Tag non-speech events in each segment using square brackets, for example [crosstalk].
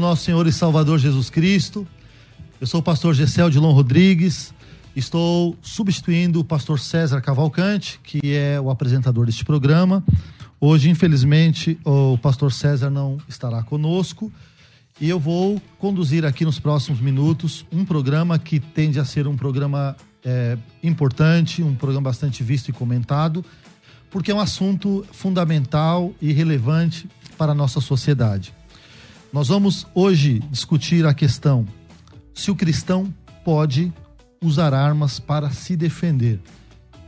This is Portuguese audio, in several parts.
Nosso Senhor e Salvador Jesus Cristo. Eu sou o pastor Gessel Dilon Rodrigues. Estou substituindo o pastor César Cavalcante, que é o apresentador deste programa. Hoje, infelizmente, o pastor César não estará conosco e eu vou conduzir aqui nos próximos minutos um programa que tende a ser um programa é, importante, um programa bastante visto e comentado, porque é um assunto fundamental e relevante para a nossa sociedade. Nós vamos hoje discutir a questão se o cristão pode usar armas para se defender.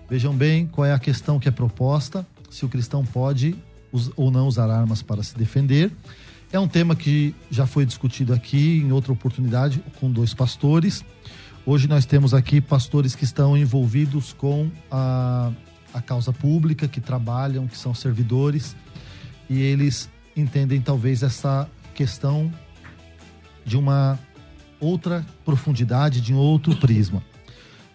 Vejam bem qual é a questão que é proposta, se o cristão pode ou não usar armas para se defender. É um tema que já foi discutido aqui em outra oportunidade com dois pastores. Hoje nós temos aqui pastores que estão envolvidos com a, a causa pública, que trabalham, que são servidores, e eles entendem talvez essa questão de uma outra profundidade, de um outro prisma.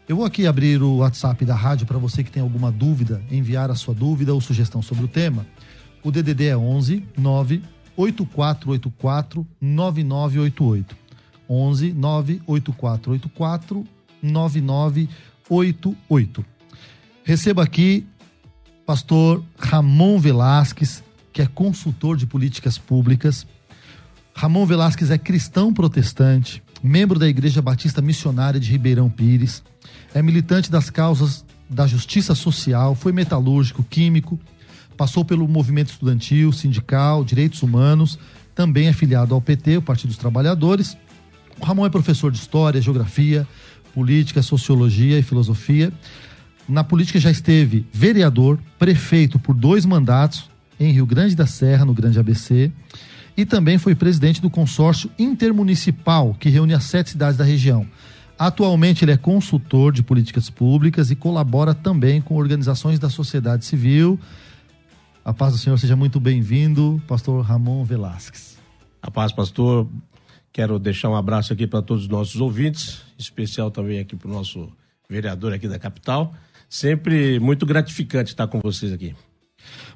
Eu vou aqui abrir o WhatsApp da rádio para você que tem alguma dúvida, enviar a sua dúvida ou sugestão sobre o tema. O DDD é 11 9 8484 9988. 11 9 8484 9988. Receba aqui pastor Ramon Velasquez, que é consultor de políticas públicas. Ramon Velasquez é cristão protestante, membro da Igreja Batista Missionária de Ribeirão Pires, é militante das causas da justiça social, foi metalúrgico, químico, passou pelo movimento estudantil, sindical, direitos humanos, também é filiado ao PT, o Partido dos Trabalhadores. O Ramon é professor de História, Geografia, Política, Sociologia e Filosofia. Na política já esteve vereador, prefeito por dois mandatos em Rio Grande da Serra, no Grande ABC, e também foi presidente do consórcio intermunicipal que reúne as sete cidades da região. Atualmente ele é consultor de políticas públicas e colabora também com organizações da sociedade civil. A paz do Senhor seja muito bem-vindo, pastor Ramon Velasquez. A paz, pastor. Quero deixar um abraço aqui para todos os nossos ouvintes, especial também aqui para o nosso vereador aqui da capital. Sempre muito gratificante estar com vocês aqui.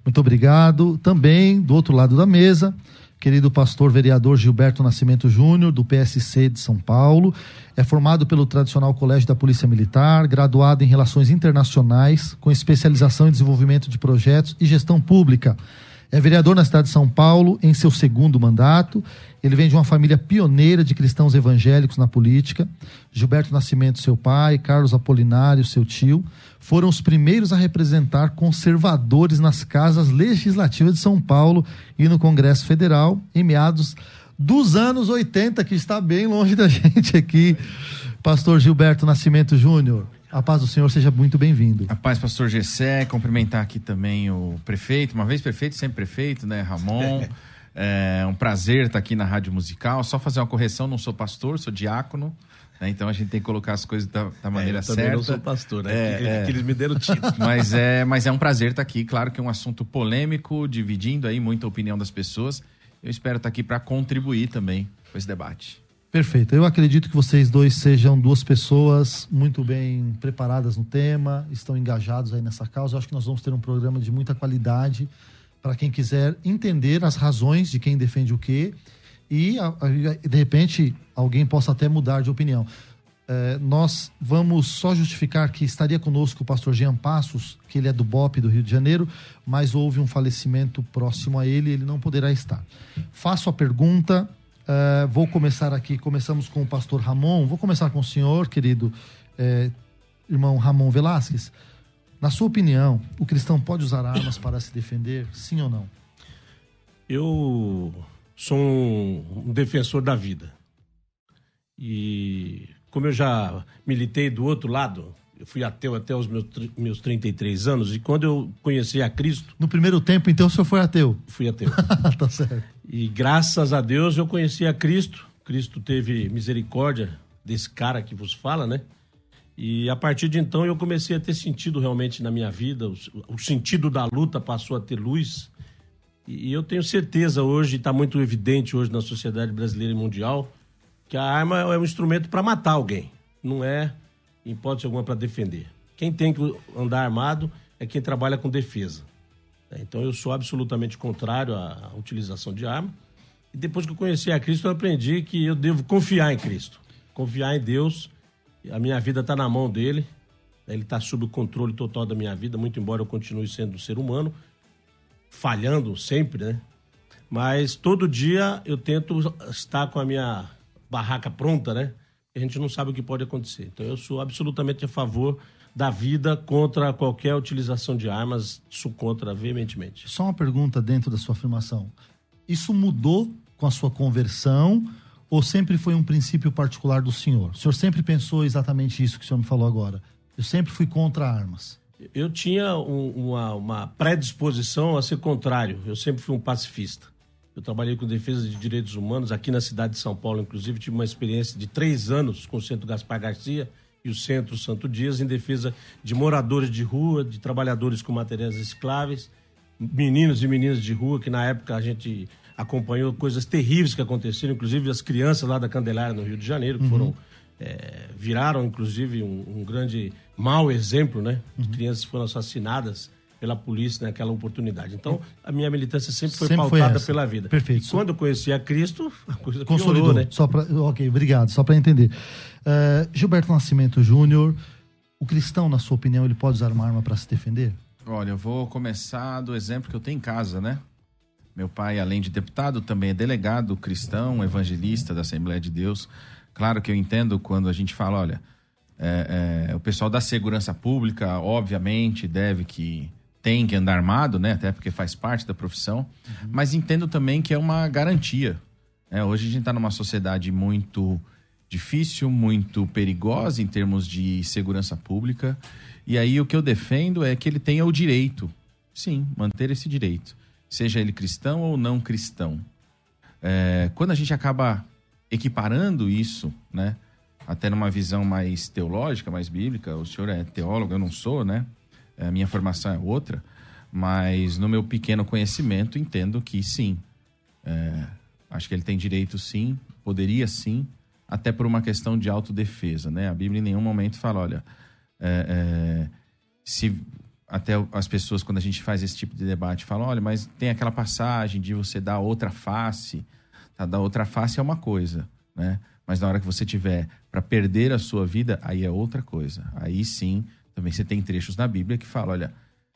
Muito obrigado. Também, do outro lado da mesa, querido pastor vereador Gilberto Nascimento Júnior, do PSC de São Paulo. É formado pelo tradicional Colégio da Polícia Militar, graduado em Relações Internacionais, com especialização em desenvolvimento de projetos e gestão pública. É vereador na cidade de São Paulo em seu segundo mandato. Ele vem de uma família pioneira de cristãos evangélicos na política. Gilberto Nascimento, seu pai, Carlos Apolinário, seu tio, foram os primeiros a representar conservadores nas casas legislativas de São Paulo e no Congresso Federal em meados dos anos 80, que está bem longe da [laughs] gente aqui. Pastor Gilberto Nascimento Júnior. A paz do Senhor, seja muito bem-vindo. A paz, pastor Gessé, cumprimentar aqui também o prefeito, uma vez prefeito, sempre prefeito, né, Ramon. [laughs] É um prazer estar aqui na Rádio Musical. Só fazer uma correção, não sou pastor, sou diácono. Né? Então a gente tem que colocar as coisas da, da maneira é, eu certa. Eu não sou pastor, né? É, que, é. que eles me deram título. [laughs] Mas é, mas é um prazer estar aqui. Claro que é um assunto polêmico, dividindo aí muita opinião das pessoas. Eu espero estar aqui para contribuir também com esse debate. Perfeito. Eu acredito que vocês dois sejam duas pessoas muito bem preparadas no tema, estão engajados aí nessa causa. Eu acho que nós vamos ter um programa de muita qualidade para quem quiser entender as razões de quem defende o quê e, de repente, alguém possa até mudar de opinião. É, nós vamos só justificar que estaria conosco o pastor Jean Passos, que ele é do BOP do Rio de Janeiro, mas houve um falecimento próximo a ele, ele não poderá estar. Faço a pergunta, é, vou começar aqui, começamos com o pastor Ramon, vou começar com o senhor, querido é, irmão Ramon Velasquez. Na sua opinião, o cristão pode usar armas para se defender, sim ou não? Eu sou um defensor da vida. E como eu já militei do outro lado, eu fui ateu até os meus, meus 33 anos, e quando eu conheci a Cristo. No primeiro tempo, então, o senhor foi ateu? Fui ateu. [laughs] tá certo. E graças a Deus eu conheci a Cristo. Cristo teve misericórdia desse cara que vos fala, né? E a partir de então eu comecei a ter sentido realmente na minha vida, o, o sentido da luta passou a ter luz. E, e eu tenho certeza hoje, está muito evidente hoje na sociedade brasileira e mundial, que a arma é um instrumento para matar alguém, não é, em hipótese alguma, para defender. Quem tem que andar armado é quem trabalha com defesa. Então eu sou absolutamente contrário à utilização de arma. E depois que eu conheci a Cristo, eu aprendi que eu devo confiar em Cristo, confiar em Deus. A minha vida está na mão dele. Ele está sob o controle total da minha vida, muito embora eu continue sendo um ser humano, falhando sempre, né? Mas todo dia eu tento estar com a minha barraca pronta, né? A gente não sabe o que pode acontecer. Então eu sou absolutamente a favor da vida contra qualquer utilização de armas, sou contra veementemente. Só uma pergunta dentro da sua afirmação. Isso mudou com a sua conversão ou sempre foi um princípio particular do senhor? O senhor sempre pensou exatamente isso que o senhor me falou agora? Eu sempre fui contra armas. Eu tinha um, uma, uma predisposição a ser contrário. Eu sempre fui um pacifista. Eu trabalhei com defesa de direitos humanos aqui na cidade de São Paulo, inclusive tive uma experiência de três anos com o Centro Gaspar Garcia e o Centro Santo Dias em defesa de moradores de rua, de trabalhadores com materiais recicláveis, meninos e meninas de rua que na época a gente acompanhou coisas terríveis que aconteceram, inclusive as crianças lá da Candelária no Rio de Janeiro que uhum. foram é, viraram inclusive um, um, grande mau exemplo, né? Uhum. Crianças foram assassinadas pela polícia naquela oportunidade. Então, a minha militância sempre foi sempre pautada foi pela vida. Perfeito. E quando eu conheci a Cristo, a coisa Consolidou, piorou, né? Só pra, ok, obrigado. Só para entender. Uh, Gilberto Nascimento Júnior, o cristão, na sua opinião, ele pode usar uma arma para se defender? Olha, eu vou começar do exemplo que eu tenho em casa, né? Meu pai, além de deputado, também é delegado cristão, evangelista da Assembleia de Deus. Claro que eu entendo quando a gente fala, olha, é, é, o pessoal da segurança pública, obviamente, deve que tem que andar armado, né? Até porque faz parte da profissão. Uhum. Mas entendo também que é uma garantia. Né? Hoje a gente está numa sociedade muito difícil, muito perigosa em termos de segurança pública. E aí o que eu defendo é que ele tenha o direito, sim, manter esse direito, seja ele cristão ou não cristão. É, quando a gente acaba equiparando isso, né? Até numa visão mais teológica, mais bíblica, o senhor é teólogo, eu não sou, né? A minha formação é outra, mas no meu pequeno conhecimento entendo que sim. É, acho que ele tem direito sim, poderia sim, até por uma questão de autodefesa, né? A Bíblia em nenhum momento fala, olha, é, é, se até as pessoas quando a gente faz esse tipo de debate falam, olha, mas tem aquela passagem de você dar outra face, tá? Dar outra face é uma coisa, né? Mas na hora que você tiver para perder a sua vida, aí é outra coisa. Aí sim também você tem trechos na Bíblia que falam, olha,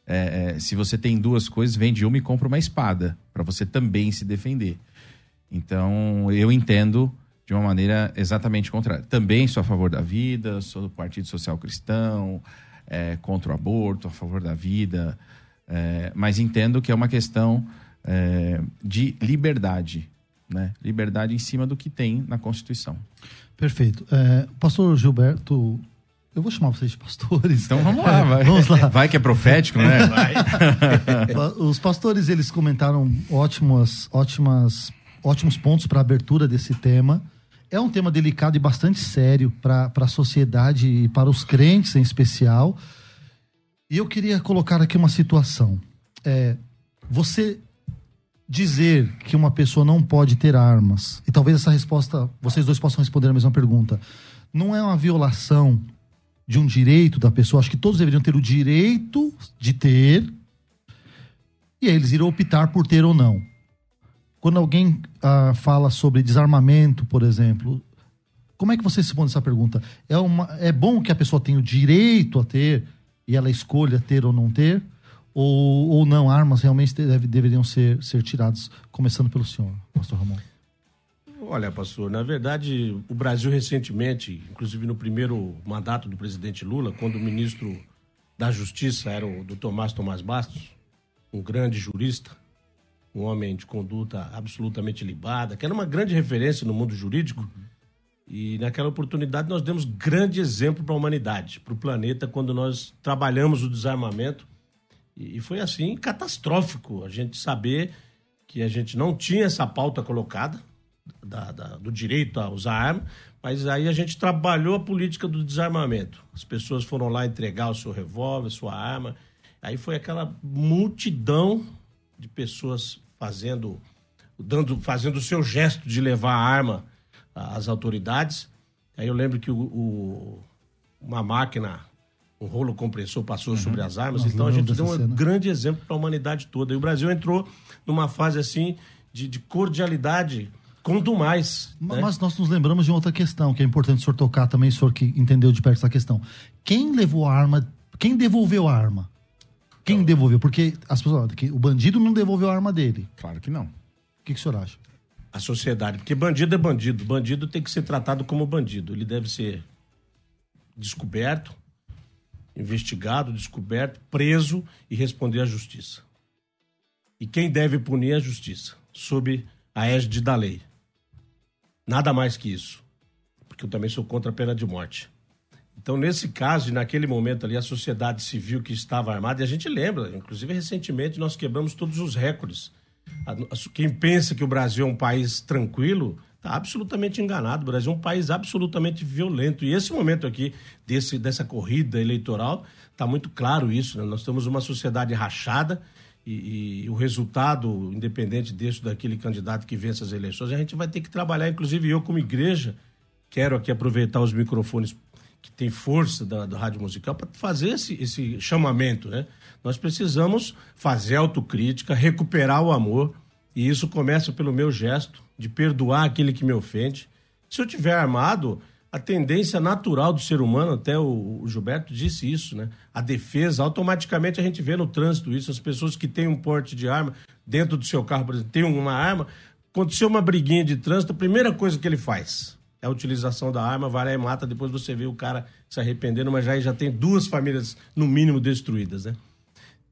é, é, se você tem duas coisas, vende uma e compra uma espada, para você também se defender. Então, eu entendo de uma maneira exatamente contrária. Também sou a favor da vida, sou do Partido Social Cristão, é, contra o aborto, a favor da vida, é, mas entendo que é uma questão é, de liberdade, né? Liberdade em cima do que tem na Constituição. Perfeito. É, pastor Gilberto eu vou chamar vocês de pastores. Então vamos lá, vai. vamos lá. Vai que é profético, né? Vai. [laughs] Os pastores, eles comentaram ótimas, ótimas, ótimos pontos para a abertura desse tema. É um tema delicado e bastante sério para a sociedade e para os crentes em especial. E eu queria colocar aqui uma situação. É, você dizer que uma pessoa não pode ter armas, e talvez essa resposta, vocês dois possam responder a mesma pergunta, não é uma violação de um direito da pessoa. Acho que todos deveriam ter o direito de ter. E eles iriam optar por ter ou não. Quando alguém ah, fala sobre desarmamento, por exemplo, como é que você responde essa pergunta? É, uma, é bom que a pessoa tenha o direito a ter e ela escolha ter ou não ter? Ou, ou não, armas realmente deve, deveriam ser, ser tiradas, começando pelo senhor, pastor Ramon? Olha, pastor, na verdade, o Brasil recentemente, inclusive no primeiro mandato do presidente Lula, quando o ministro da Justiça era o doutor Márcio Tomás Bastos, um grande jurista, um homem de conduta absolutamente libada, que era uma grande referência no mundo jurídico. E naquela oportunidade nós demos grande exemplo para a humanidade, para o planeta, quando nós trabalhamos o desarmamento. E foi assim catastrófico a gente saber que a gente não tinha essa pauta colocada da, da, do direito a usar arma, mas aí a gente trabalhou a política do desarmamento. As pessoas foram lá entregar o seu revólver, sua arma. Aí foi aquela multidão de pessoas fazendo, dando, fazendo o seu gesto de levar a arma às autoridades. Aí eu lembro que o, o uma máquina, um rolo compressor passou uhum. sobre as armas. então a gente deu um grande exemplo para a humanidade toda. E o Brasil entrou numa fase assim de, de cordialidade quanto mais. Né? Mas nós nos lembramos de outra questão que é importante o senhor tocar também, o senhor que entendeu de perto essa questão. Quem levou a arma? Quem devolveu a arma? Quem então, devolveu? Porque as pessoas, o bandido não devolveu a arma dele. Claro que não. O que, que o senhor acha? A sociedade. Porque bandido é bandido. Bandido tem que ser tratado como bandido. Ele deve ser descoberto, investigado, descoberto, preso e responder à justiça. E quem deve punir é a justiça, sob a égide da lei. Nada mais que isso. Porque eu também sou contra a pena de morte. Então, nesse caso, e naquele momento ali, a sociedade civil que estava armada, e a gente lembra, inclusive recentemente nós quebramos todos os recordes. Quem pensa que o Brasil é um país tranquilo, está absolutamente enganado. O Brasil é um país absolutamente violento. E esse momento aqui, desse, dessa corrida eleitoral, está muito claro isso. Né? Nós temos uma sociedade rachada e, e, o resultado, independente desse daquele candidato que vence as eleições, a gente vai ter que trabalhar, inclusive eu como igreja, quero aqui aproveitar os microfones que tem força da, da rádio musical para fazer esse, esse chamamento, né? Nós precisamos fazer autocrítica, recuperar o amor, e isso começa pelo meu gesto de perdoar aquele que me ofende. Se eu tiver armado, a tendência natural do ser humano, até o, Gilberto disse isso, né? A defesa, automaticamente a gente vê no trânsito isso, as pessoas que têm um porte de arma dentro do seu carro, por exemplo, tem uma arma, aconteceu uma briguinha de trânsito, a primeira coisa que ele faz é a utilização da arma, vai lá e mata, depois você vê o cara se arrependendo, mas já, já tem duas famílias, no mínimo, destruídas, né?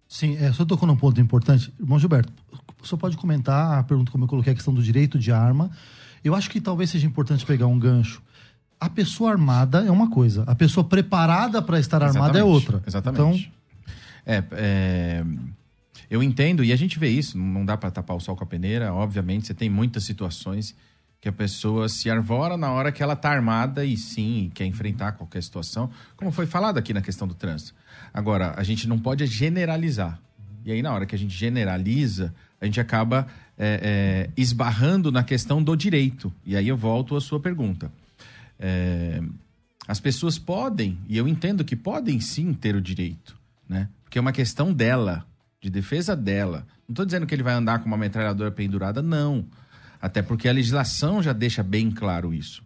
Sim, é, só tocou num ponto importante. Irmão Gilberto, senhor pode comentar a pergunta como eu coloquei, a questão do direito de arma. Eu acho que talvez seja importante pegar um gancho a pessoa armada é uma coisa, a pessoa preparada para estar Exatamente. armada é outra. Exatamente. Então... É, é, eu entendo, e a gente vê isso, não dá para tapar o sol com a peneira, obviamente, você tem muitas situações que a pessoa se arvora na hora que ela está armada e sim, quer enfrentar qualquer situação, como foi falado aqui na questão do trânsito. Agora, a gente não pode generalizar. E aí, na hora que a gente generaliza, a gente acaba é, é, esbarrando na questão do direito. E aí eu volto à sua pergunta. É, as pessoas podem, e eu entendo que podem sim ter o direito, né? Porque é uma questão dela, de defesa dela. Não estou dizendo que ele vai andar com uma metralhadora pendurada, não. Até porque a legislação já deixa bem claro isso.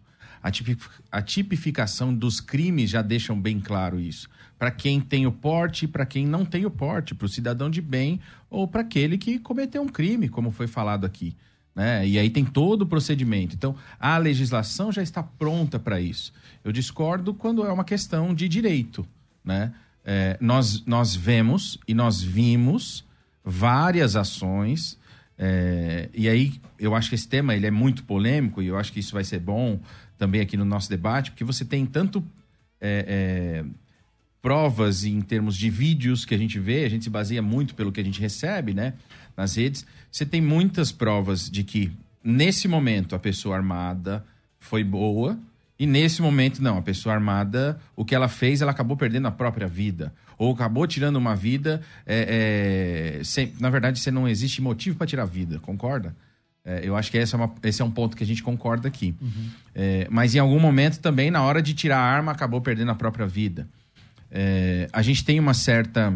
A tipificação dos crimes já deixam bem claro isso. Para quem tem o porte e para quem não tem o porte, para o cidadão de bem ou para aquele que cometeu um crime, como foi falado aqui. Né? E aí tem todo o procedimento. Então, a legislação já está pronta para isso. Eu discordo quando é uma questão de direito. Né? É, nós, nós vemos e nós vimos várias ações. É, e aí, eu acho que esse tema ele é muito polêmico e eu acho que isso vai ser bom também aqui no nosso debate, porque você tem tanto é, é provas em termos de vídeos que a gente vê, a gente se baseia muito pelo que a gente recebe, né? Nas redes, você tem muitas provas de que nesse momento a pessoa armada foi boa e nesse momento não, a pessoa armada, o que ela fez, ela acabou perdendo a própria vida ou acabou tirando uma vida. É, é, sem, na verdade, você não existe motivo para tirar a vida, concorda? É, eu acho que esse é, uma, esse é, um ponto que a gente concorda aqui. Uhum. É, mas em algum momento também, na hora de tirar a arma, acabou perdendo a própria vida. É, a gente tem uma certa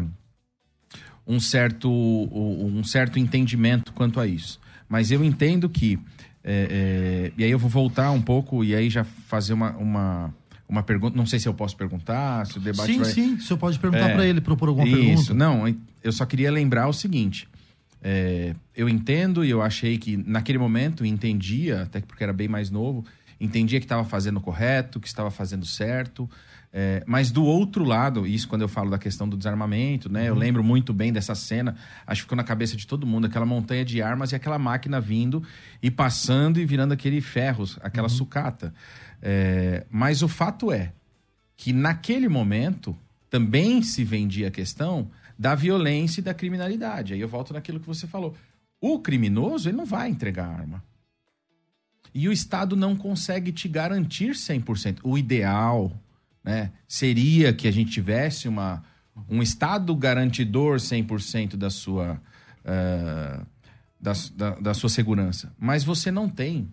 um certo, um certo entendimento quanto a isso. Mas eu entendo que. É, é, e aí eu vou voltar um pouco e aí já fazer uma, uma, uma pergunta. Não sei se eu posso perguntar, se o debate sim, vai... Sim, sim. O senhor pode perguntar É, para ele, propor alguma Isso, pergunta. não, eu só queria lembrar o seguinte. é, eu entendo e eu achei que naquele momento entendia, até porque era bem mais novo, entendia que estava fazendo correto, que estava fazendo certo. É, mas do outro lado, isso quando eu falo da questão do desarmamento, né? Eu lembro muito bem dessa cena, acho que ficou na cabeça de todo mundo, aquela montanha de armas e aquela máquina vindo e passando e virando aquele ferros, aquela sucata. É, mas o fato é que naquele momento também se vendia a questão da violência e da criminalidade. Aí eu volto naquilo que você falou. O criminoso, ele não vai entregar a arma. E o Estado não consegue te garantir 100%. O ideal né, seria que a gente tivesse uma, um Estado garantidor 100% da sua, eh, da, da, da sua segurança. Mas você não tem.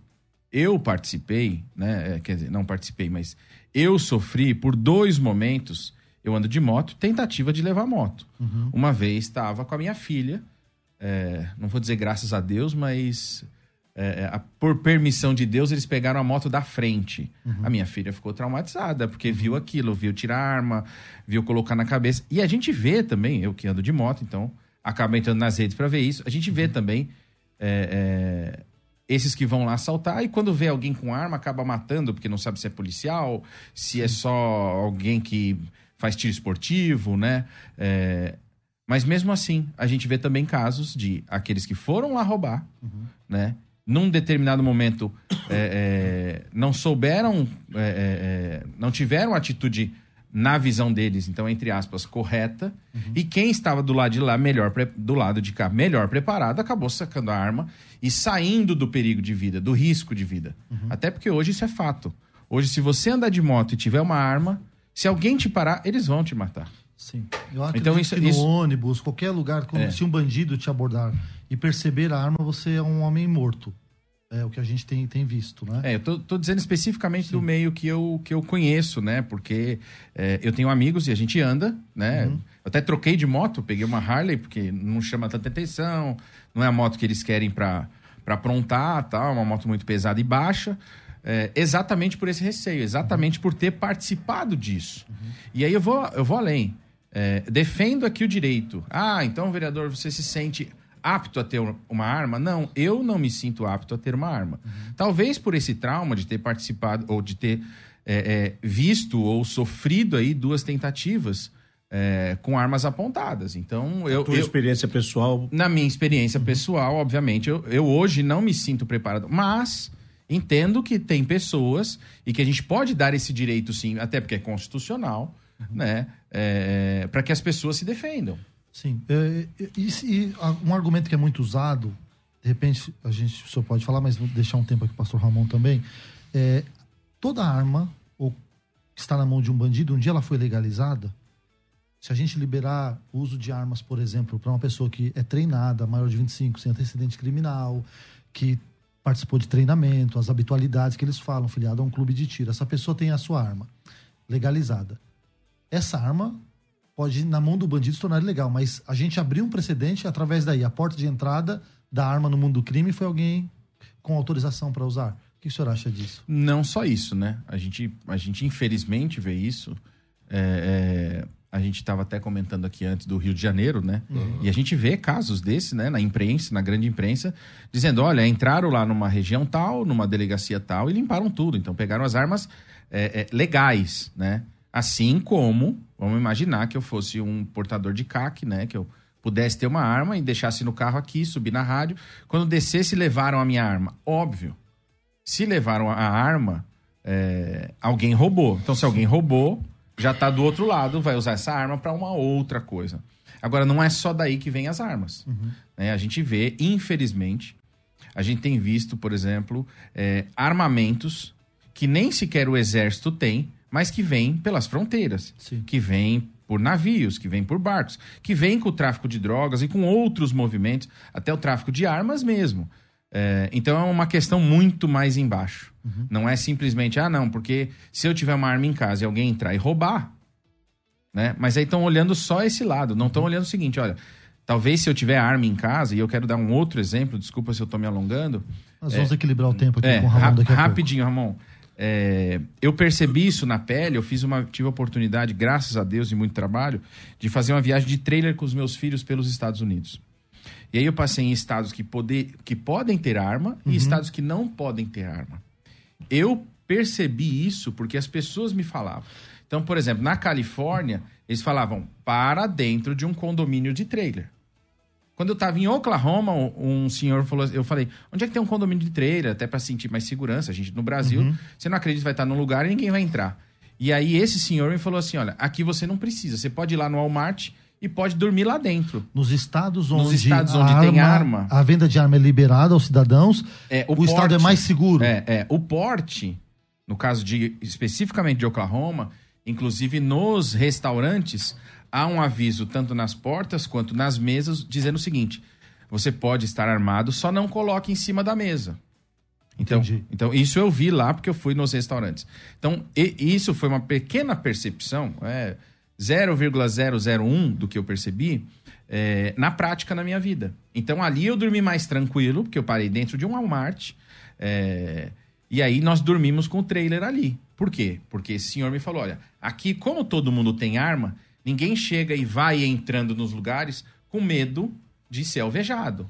Eu participei, né? eh, Quer dizer, não participei, mas eu sofri por dois momentos. Eu ando de moto, tentativa de levar moto. Uma vez estava com a minha filha, é, não vou dizer graças a Deus, mas é, a- por permissão de Deus, eles pegaram a moto da frente. A minha filha ficou traumatizada, porque viu aquilo, viu tirar arma, viu colocar na cabeça. E a gente vê também, eu que ando de moto, então acabo entrando nas redes para ver isso. A gente vê também é, é, esses que vão lá assaltar e quando vê alguém com arma acaba matando porque não sabe se é policial, se é só alguém que faz tiro esportivo, né? É, mas mesmo assim, a gente vê também casos de aqueles que foram lá roubar, né? Num determinado momento é, é, não souberam, é, não tiveram atitude na visão deles, então entre aspas correta, e quem estava do lado de lá melhor do lado de cá melhor preparado acabou sacando a arma e saindo do perigo de vida, do risco de vida. Até porque hoje isso é fato. Hoje, se você andar de moto e tiver uma arma, se alguém te parar, eles vão te matar. Sim. Eu acredito Então, isso- que no isso- ônibus, qualquer lugar, quando- É. se um bandido te abordar e perceber a arma, você é um homem morto. É o que a gente tem, tem visto, né? É, eu tô, tô dizendo especificamente do meio que eu, que eu conheço, né? Porque é, eu tenho amigos e a gente anda, né? Eu até troquei de moto, peguei uma Harley, porque não chama tanta atenção, não é a moto que eles querem pra pra aprontar, tá? É uma moto muito pesada e baixa. é, exatamente por esse receio, exatamente por ter participado disso. E aí eu vou, eu vou além. É, defendo aqui o direito. Ah, então, vereador, você se sente apto a ter uma arma? Não, eu não me sinto apto a ter uma arma. Talvez por esse trauma de ter participado ou de ter é, é, visto ou sofrido aí duas tentativas é, com armas apontadas. Então, eu, Tua eu- experiência pessoal. na minha experiência pessoal, obviamente, eu, eu hoje não me sinto preparado, mas entendo que tem pessoas e que a gente pode dar esse direito sim, até porque é constitucional, né, para que as pessoas se defendam. Sim. É, e, e a- um argumento que é muito usado, de repente a gente senhor pode falar, mas vou deixar um tempo aqui o pastor Ramon também. É, toda arma ou que está na mão de um bandido, um dia ela foi legalizada. Se a gente liberar o uso de armas, por exemplo, para uma pessoa que é treinada, maior de 25, sem antecedente criminal, que participou de treinamento, as habitualidades que eles falam, filiado a um clube de tiro, essa pessoa tem a sua arma legalizada. Essa arma pode, na mão do bandido, se tornar ilegal, mas a gente abriu um precedente através daí. A porta de entrada da arma no mundo do crime foi alguém com autorização para usar. O que o senhor acha disso? Não só isso, né? A gente, a gente infelizmente vê isso. É, é, a gente estava até comentando aqui antes do Rio de Janeiro, né? E a gente vê casos desses, né? Na imprensa, na grande imprensa, dizendo: olha, entraram lá numa região tal, numa delegacia tal e limparam tudo. Então pegaram as armas é, é, legais, né? Assim como, vamos imaginar que eu fosse um portador de CAC, né? Que eu pudesse ter uma arma e deixasse no carro aqui, subir na rádio. Quando descesse, levaram a minha arma. Óbvio. Se levaram a arma, é, alguém roubou. Então, se alguém roubou, já tá do outro lado, vai usar essa arma para uma outra coisa. Agora, não é só daí que vem as armas. né? A gente vê, infelizmente, a gente tem visto, por exemplo, é, armamentos que nem sequer o exército tem, mas que vêm pelas fronteiras, Sim. que vêm por navios, que vêm por barcos, que vêm com o tráfico de drogas e com outros movimentos, até o tráfico de armas mesmo. É, então é uma questão muito mais embaixo. Não é simplesmente, ah, não, porque se eu tiver uma arma em casa e alguém entrar e roubar, né? Mas aí estão olhando só esse lado, não estão olhando o seguinte, olha, Talvez se eu tiver arma em casa, e eu quero dar um outro exemplo, desculpa se eu estou me alongando. Nós vamos equilibrar o tempo aqui É, com o Ramon ra- daqui a rapidinho, Ramon. É, eu percebi isso na pele, eu fiz uma, tive a oportunidade, graças a Deus e muito trabalho, de fazer uma viagem de trailer com os meus filhos pelos Estados Unidos. E aí eu passei em estados que, poder, que podem ter arma e estados que não podem ter arma. Eu percebi isso porque as pessoas me falavam. Então, por exemplo, na Califórnia, eles falavam para dentro de um condomínio de trailer. Quando eu estava em Oklahoma, um senhor falou, eu falei, onde é que tem um condomínio de trailer, até para sentir mais segurança? A gente no Brasil, você não acredita que vai estar num lugar e ninguém vai entrar. E aí esse senhor me falou assim, olha, aqui você não precisa, você pode ir lá no Walmart e pode dormir lá dentro. Nos estados Nos onde, estados a onde tem arma. a venda de arma é liberada aos cidadãos, É, o, estado é porte- mais seguro. É, é, o porte, no caso de especificamente de Oklahoma, inclusive nos restaurantes, há um aviso tanto nas portas quanto nas mesas dizendo o seguinte: você pode estar armado, só não coloque em cima da mesa. Então, Entendi. então isso eu vi lá porque eu fui nos restaurantes. Então, e- isso foi uma pequena percepção, é 0,001 do que eu percebi é, na prática na minha vida. Então ali eu dormi mais tranquilo, porque eu parei dentro de um Walmart. é, e aí nós dormimos com o trailer ali. Por quê? Porque esse senhor me falou: olha, aqui, como todo mundo tem arma, ninguém chega e vai entrando nos lugares com medo de ser alvejado.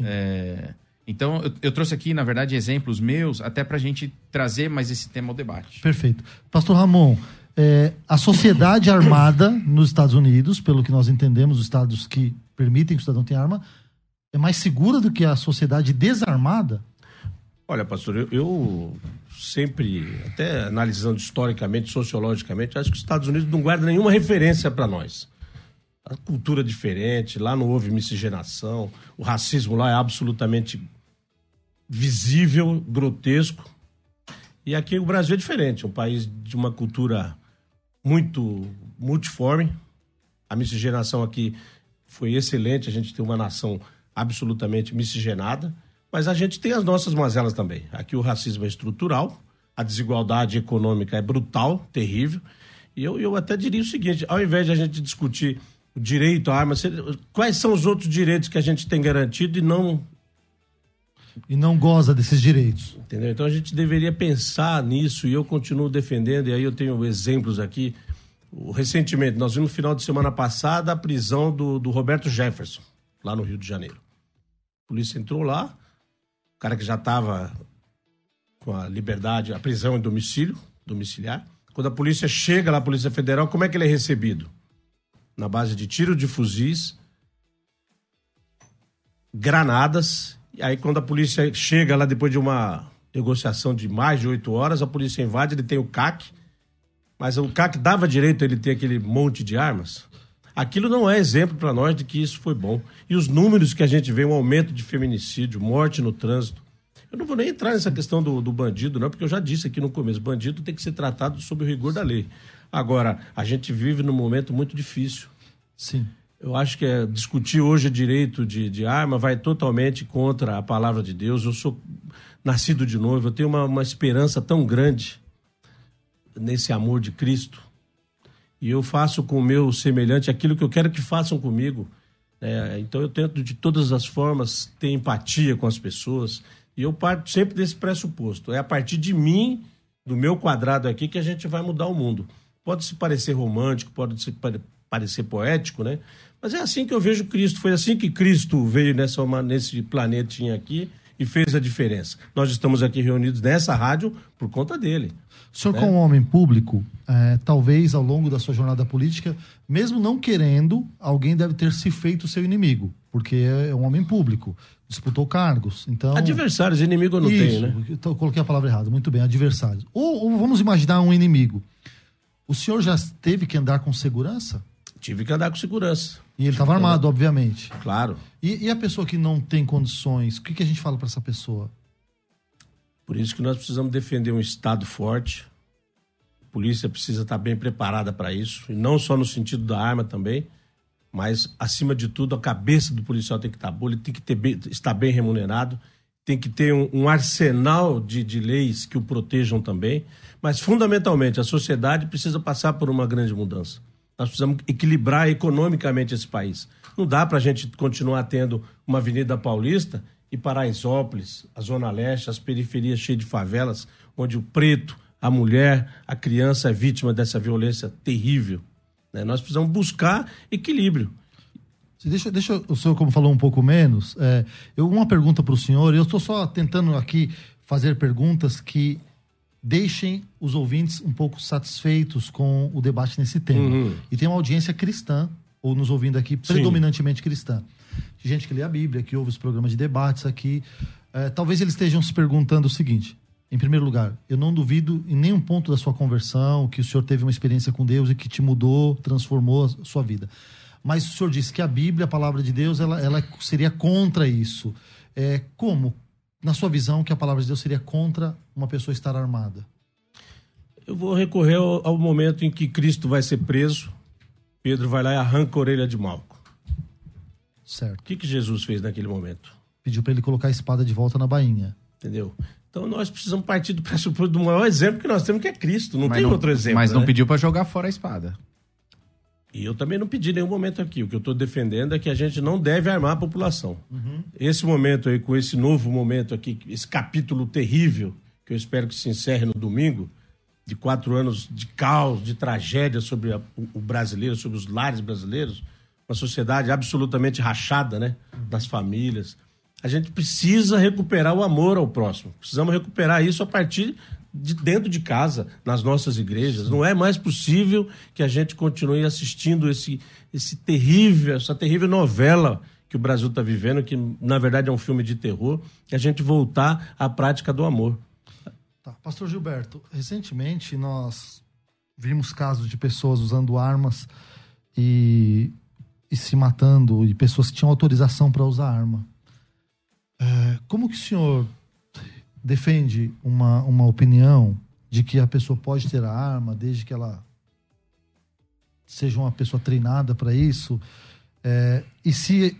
É, então, eu, eu trouxe aqui, na verdade, exemplos meus, até pra gente trazer mais esse tema ao debate. Perfeito. Pastor Ramon, é, a sociedade armada nos Estados Unidos, pelo que nós entendemos, os estados que permitem que o cidadão tenha arma, é mais segura do que a sociedade desarmada? Olha, pastor, eu, eu sempre, até analisando historicamente, sociologicamente, acho que os Estados Unidos não guardam nenhuma referência para nós. A cultura é diferente, lá não houve miscigenação, o racismo lá é absolutamente visível, grotesco. E aqui o Brasil é diferente, é um país de uma cultura muito multiforme. A miscigenação aqui foi excelente, a gente tem uma nação absolutamente miscigenada, mas a gente tem as nossas mazelas também. Aqui o racismo é estrutural, a desigualdade econômica é brutal, terrível. E eu, eu até diria o seguinte: ao invés de a gente discutir o direito à arma, quais são os outros direitos que a gente tem garantido e não E não goza desses direitos. Entendeu? Então a gente deveria pensar nisso e eu continuo defendendo, e aí eu tenho exemplos aqui. Recentemente, nós vimos no final de semana passada a prisão do, do Roberto Jefferson, lá no Rio de Janeiro. A polícia entrou lá, cara que já estava com a liberdade, a prisão em domicílio, domiciliar. Quando a polícia chega lá, a Polícia Federal, como é que ele é recebido? Na base de tiro de fuzis, granadas. E aí, quando a polícia chega lá depois de uma negociação de mais de oito horas, a polícia invade, ele tem o CAC. Mas o CAC dava direito a ele ter aquele monte de armas? Aquilo não é exemplo para nós de que isso foi bom. E os números que a gente vê, um aumento de feminicídio, morte no trânsito. Eu não vou nem entrar nessa questão do, do bandido, não, porque eu já disse aqui no começo: bandido tem que ser tratado sob o rigor da lei. Agora, a gente vive num momento muito difícil. Sim. Eu acho que é, discutir hoje direito de, de arma vai totalmente contra a palavra de Deus. Eu sou nascido de novo, eu tenho uma, uma esperança tão grande nesse amor de Cristo. E eu faço com o meu semelhante aquilo que eu quero que façam comigo. É, então eu tento de todas as formas ter empatia com as pessoas. E eu parto sempre desse pressuposto. É a partir de mim, do meu quadrado aqui, que a gente vai mudar o mundo. Pode se parecer romântico, pode se pare- parecer poético, né? Mas é assim que eu vejo Cristo. Foi assim que Cristo veio nessa, nesse planetinha aqui e fez a diferença. Nós estamos aqui reunidos nessa rádio por conta dele. O senhor, como homem público, é, talvez ao longo da sua jornada política, mesmo não querendo, alguém deve ter se feito seu inimigo, porque é um homem público, disputou cargos. Então, Adversários, inimigo eu não Isso, tenho, né? então eu coloquei a palavra errada, muito bem, adversários. Ou, ou vamos imaginar um inimigo. O senhor já teve que andar com segurança? Tive que andar com segurança, E ele estava armado, obviamente. claro. E, e a pessoa que não tem condições, o que, que a gente fala para essa pessoa? Por isso que nós precisamos defender um Estado forte. A polícia precisa estar bem preparada para isso. E não só no sentido da arma também. Mas, acima de tudo, a cabeça do policial tem que estar boa, ele tem que ter bem- estar bem remunerado, tem que ter um, um arsenal de, de leis que o protejam também. Mas, fundamentalmente, a sociedade precisa passar por uma grande mudança. Nós precisamos equilibrar economicamente esse país. Não dá para a gente continuar tendo uma Avenida Paulista e Paraisópolis, a Zona Leste, as periferias cheias de favelas, onde o preto, a mulher, a criança é vítima dessa violência terrível. Né? Nós precisamos buscar equilíbrio. Deixa, deixa o senhor, como falou um pouco menos, é, eu, uma pergunta para o senhor, eu estou só tentando aqui fazer perguntas que deixem os ouvintes um pouco satisfeitos com o debate nesse tema. Uhum. E tem uma audiência cristã, ou nos ouvindo aqui, predominantemente Sim. cristã. De gente que lê a Bíblia, que ouve os programas de debates aqui. É, talvez eles estejam se perguntando o seguinte: em primeiro lugar, eu não duvido em nenhum ponto da sua conversão que o senhor teve uma experiência com Deus e que te mudou, transformou a sua vida. Mas o senhor disse que a Bíblia, a palavra de Deus, ela, ela seria contra isso. É, como? na sua visão, que a palavra de Deus seria contra uma pessoa estar armada? Eu vou recorrer ao, ao momento em que Cristo vai ser preso. Pedro vai lá e arranca a orelha de Malco. Certo. O que, que Jesus fez naquele momento? Pediu para ele colocar a espada de volta na bainha. Entendeu? Então nós precisamos partir do pressuposto do maior exemplo que nós temos, que é Cristo. Não mas tem não, outro exemplo. Mas não né? pediu para jogar fora a espada. E eu também não pedi nenhum momento aqui. O que eu estou defendendo é que a gente não deve armar a população. Uhum. Esse momento aí, com esse novo momento aqui, esse capítulo terrível, que eu espero que se encerre no domingo, de quatro anos de caos, de tragédia sobre a, o brasileiro, sobre os lares brasileiros, uma sociedade absolutamente rachada, né? Das famílias. A gente precisa recuperar o amor ao próximo. Precisamos recuperar isso a partir de dentro de casa, nas nossas igrejas. Não é mais possível que a gente continue assistindo esse, esse terrível, essa terrível novela que o Brasil está vivendo, que na verdade é um filme de terror, que a gente voltar à prática do amor. Tá. Pastor Gilberto, recentemente nós vimos casos de pessoas usando armas e, e se matando, e pessoas que tinham autorização para usar arma. É, como que o senhor defende uma, uma opinião de que a pessoa pode ter a arma desde que ela seja uma pessoa treinada para isso. É, e se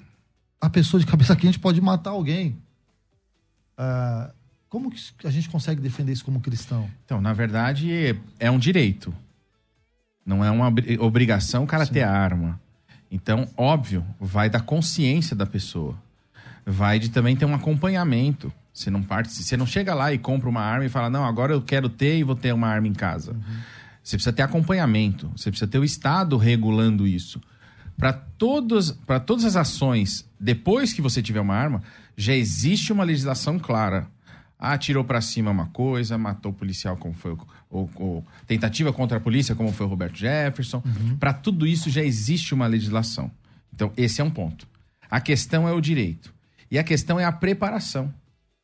a pessoa de cabeça [laughs] quente pode matar alguém. É, como que a gente consegue defender isso como cristão? Então, na verdade, é um direito. Não é uma obrigação o cara Sim. ter arma. Então, óbvio, vai da consciência da pessoa. Vai de também ter um acompanhamento. Você não parte, você não chega lá e compra uma arma e fala, não, agora eu quero ter e vou ter uma arma em casa. Uhum. Você precisa ter acompanhamento, você precisa ter o Estado regulando isso. Para todas, todas as ações, depois que você tiver uma arma, já existe uma legislação clara. Ah, tirou para cima uma coisa, matou o policial, como foi o, tentativa contra a polícia, como foi o Roberto Jefferson. Uhum. Para tudo isso já existe uma legislação. Então, esse é um ponto. A questão é o direito. E a questão é a preparação.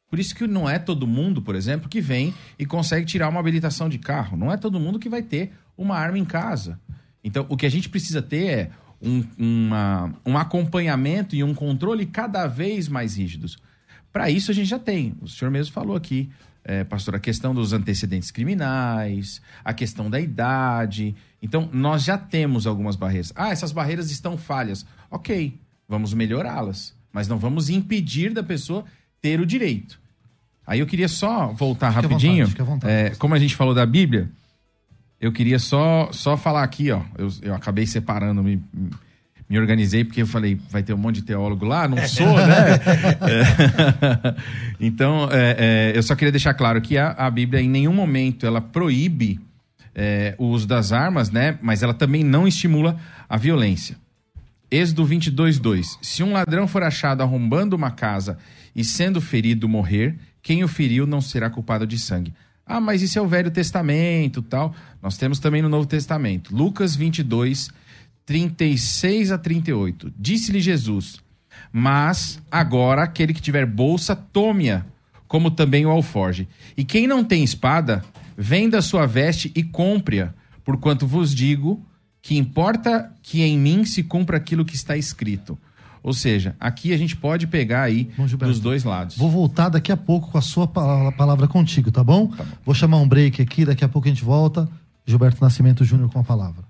Por isso que não é todo mundo, por exemplo, que vem e consegue tirar uma habilitação de carro. Não é todo mundo que vai ter uma arma em casa. Então, o que a gente precisa ter é um, uma, um acompanhamento e um controle cada vez mais rígidos. Para isso, a gente já tem. O senhor mesmo falou aqui, é, pastor, a questão dos antecedentes criminais, a questão da idade. Então, nós já temos algumas barreiras. Ah, essas barreiras estão falhas. Ok, vamos melhorá-las. Mas não vamos impedir da pessoa ter o direito. Aí eu queria só voltar fique rapidinho. Vontade, vontade, é, como a gente falou da Bíblia, eu queria só, só falar aqui, ó. Eu, eu acabei separando, me, me organizei, porque eu falei, vai ter um monte de teólogo lá, não sou, né? [laughs] é, [laughs] então, é, é, eu só queria deixar claro que a, a Bíblia, em nenhum momento, ela proíbe é, o uso das armas, né? Mas ela também não estimula a violência. Êxodo 22, 2. Se um ladrão for achado arrombando uma casa e sendo ferido morrer, quem o feriu não será culpado de sangue. Ah, mas isso é o Velho Testamento, tal. Nós temos também no Novo Testamento. Lucas 22, 36 a 38. Disse-lhe Jesus: Mas agora aquele que tiver bolsa, tome-a, como também o alforge. E quem não tem espada, venda a sua veste e compre-a, porquanto vos digo que importa que em mim se cumpra aquilo que está escrito. Ou seja, aqui a gente pode pegar aí bom, dos dois lados. Vou voltar daqui a pouco com a sua palavra contigo, tá bom? Tá bom. Vou chamar um break aqui, daqui a pouco a gente volta. Gilberto Nascimento Júnior com a palavra.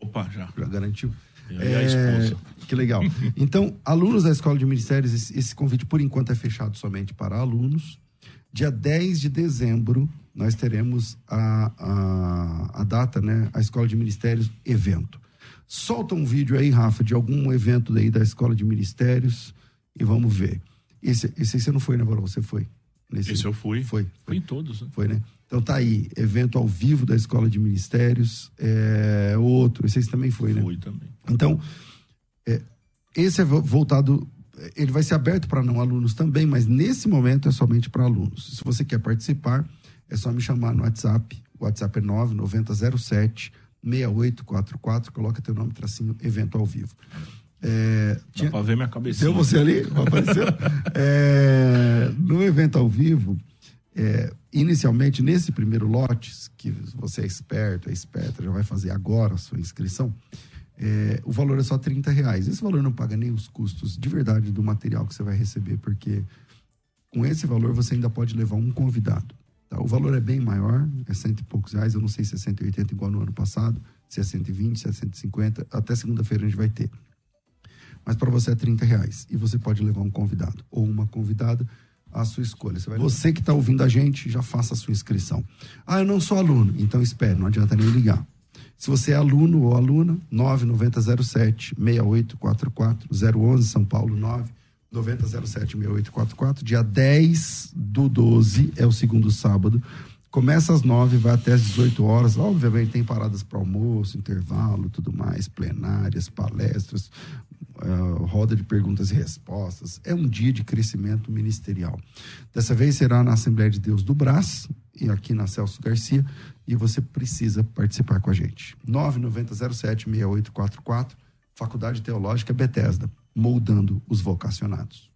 Opa, já. Já garantiu? Esposa. Que legal. [laughs] Então, alunos da Escola de Ministérios, esse, esse convite por enquanto é fechado somente para alunos. Dia 10 de dezembro, nós teremos a, a, a data, né? A Escola de Ministérios evento. Solta um vídeo aí, Rafa, de algum evento daí da Escola de Ministérios e vamos ver. Esse, esse aí você não foi, né, Barão? Você foi? Nesse... Esse eu fui. Foi. Fui Foi, em todos. né? foi né? Então tá aí, evento ao vivo da Escola de Ministérios. É, outro, esse aí você também foi, né? Fui também. Então, é, esse é vo- voltado, ele vai ser aberto para não alunos também, mas nesse momento é somente para alunos. Se você quer participar, é só me chamar no WhatsApp. O WhatsApp é 9907 6844. Coloca teu nome, tracinho, evento ao vivo. É, Dá tinha- pra ver minha cabecinha. Deu você ali? Apareceu? [laughs] É, no evento ao vivo, é, inicialmente, nesse primeiro lote, que você é esperto, é esperta, já vai fazer agora a sua inscrição, é, o valor é só 30 reais. Esse valor não paga nem os custos de verdade do material que você vai receber, porque com esse valor você ainda pode levar um convidado. tá? O valor é bem maior, é cento e poucos reais. Eu não sei se é 180 igual no ano passado, se é 120, se é 150. Até segunda-feira a gente vai ter mas para você é 30 reais. E você pode levar um convidado ou uma convidada à sua escolha. Você, você que está ouvindo a gente, já faça a sua inscrição. Ah, eu não sou aluno. Então espere, não adianta nem ligar. Se você é aluno ou aluna, 9907 6844 011 São Paulo 9 9007 6844. Dia 10 do 12 é o segundo sábado. Começa às 9, vai até às 18 horas. Obviamente tem paradas para almoço, intervalo, tudo mais, plenárias, palestras, eh, roda de perguntas e respostas. É um dia de crescimento ministerial. Dessa vez será na Assembleia de Deus do Brás e aqui na Celso Garcia. E você precisa participar com a gente. 9907-6844, Faculdade Teológica Bethesda, moldando os vocacionados.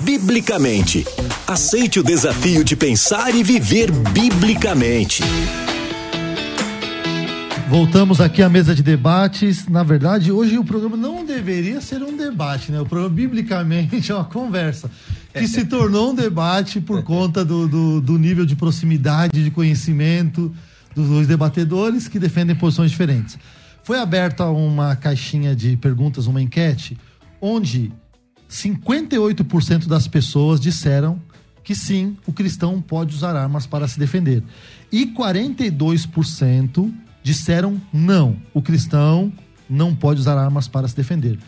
Biblicamente. Aceite o desafio de pensar e viver biblicamente. Voltamos aqui à mesa de debates. Na verdade, hoje o programa não deveria ser um debate, né? O programa, biblicamente, é uma conversa que se tornou um debate por conta do, do, do nível de proximidade, de conhecimento dos dois debatedores que defendem posições diferentes. Foi aberta uma caixinha de perguntas, uma enquete, onde 58% das pessoas disseram que sim, o cristão pode usar armas para se defender. E 42% disseram não, o cristão não pode usar armas para se defender.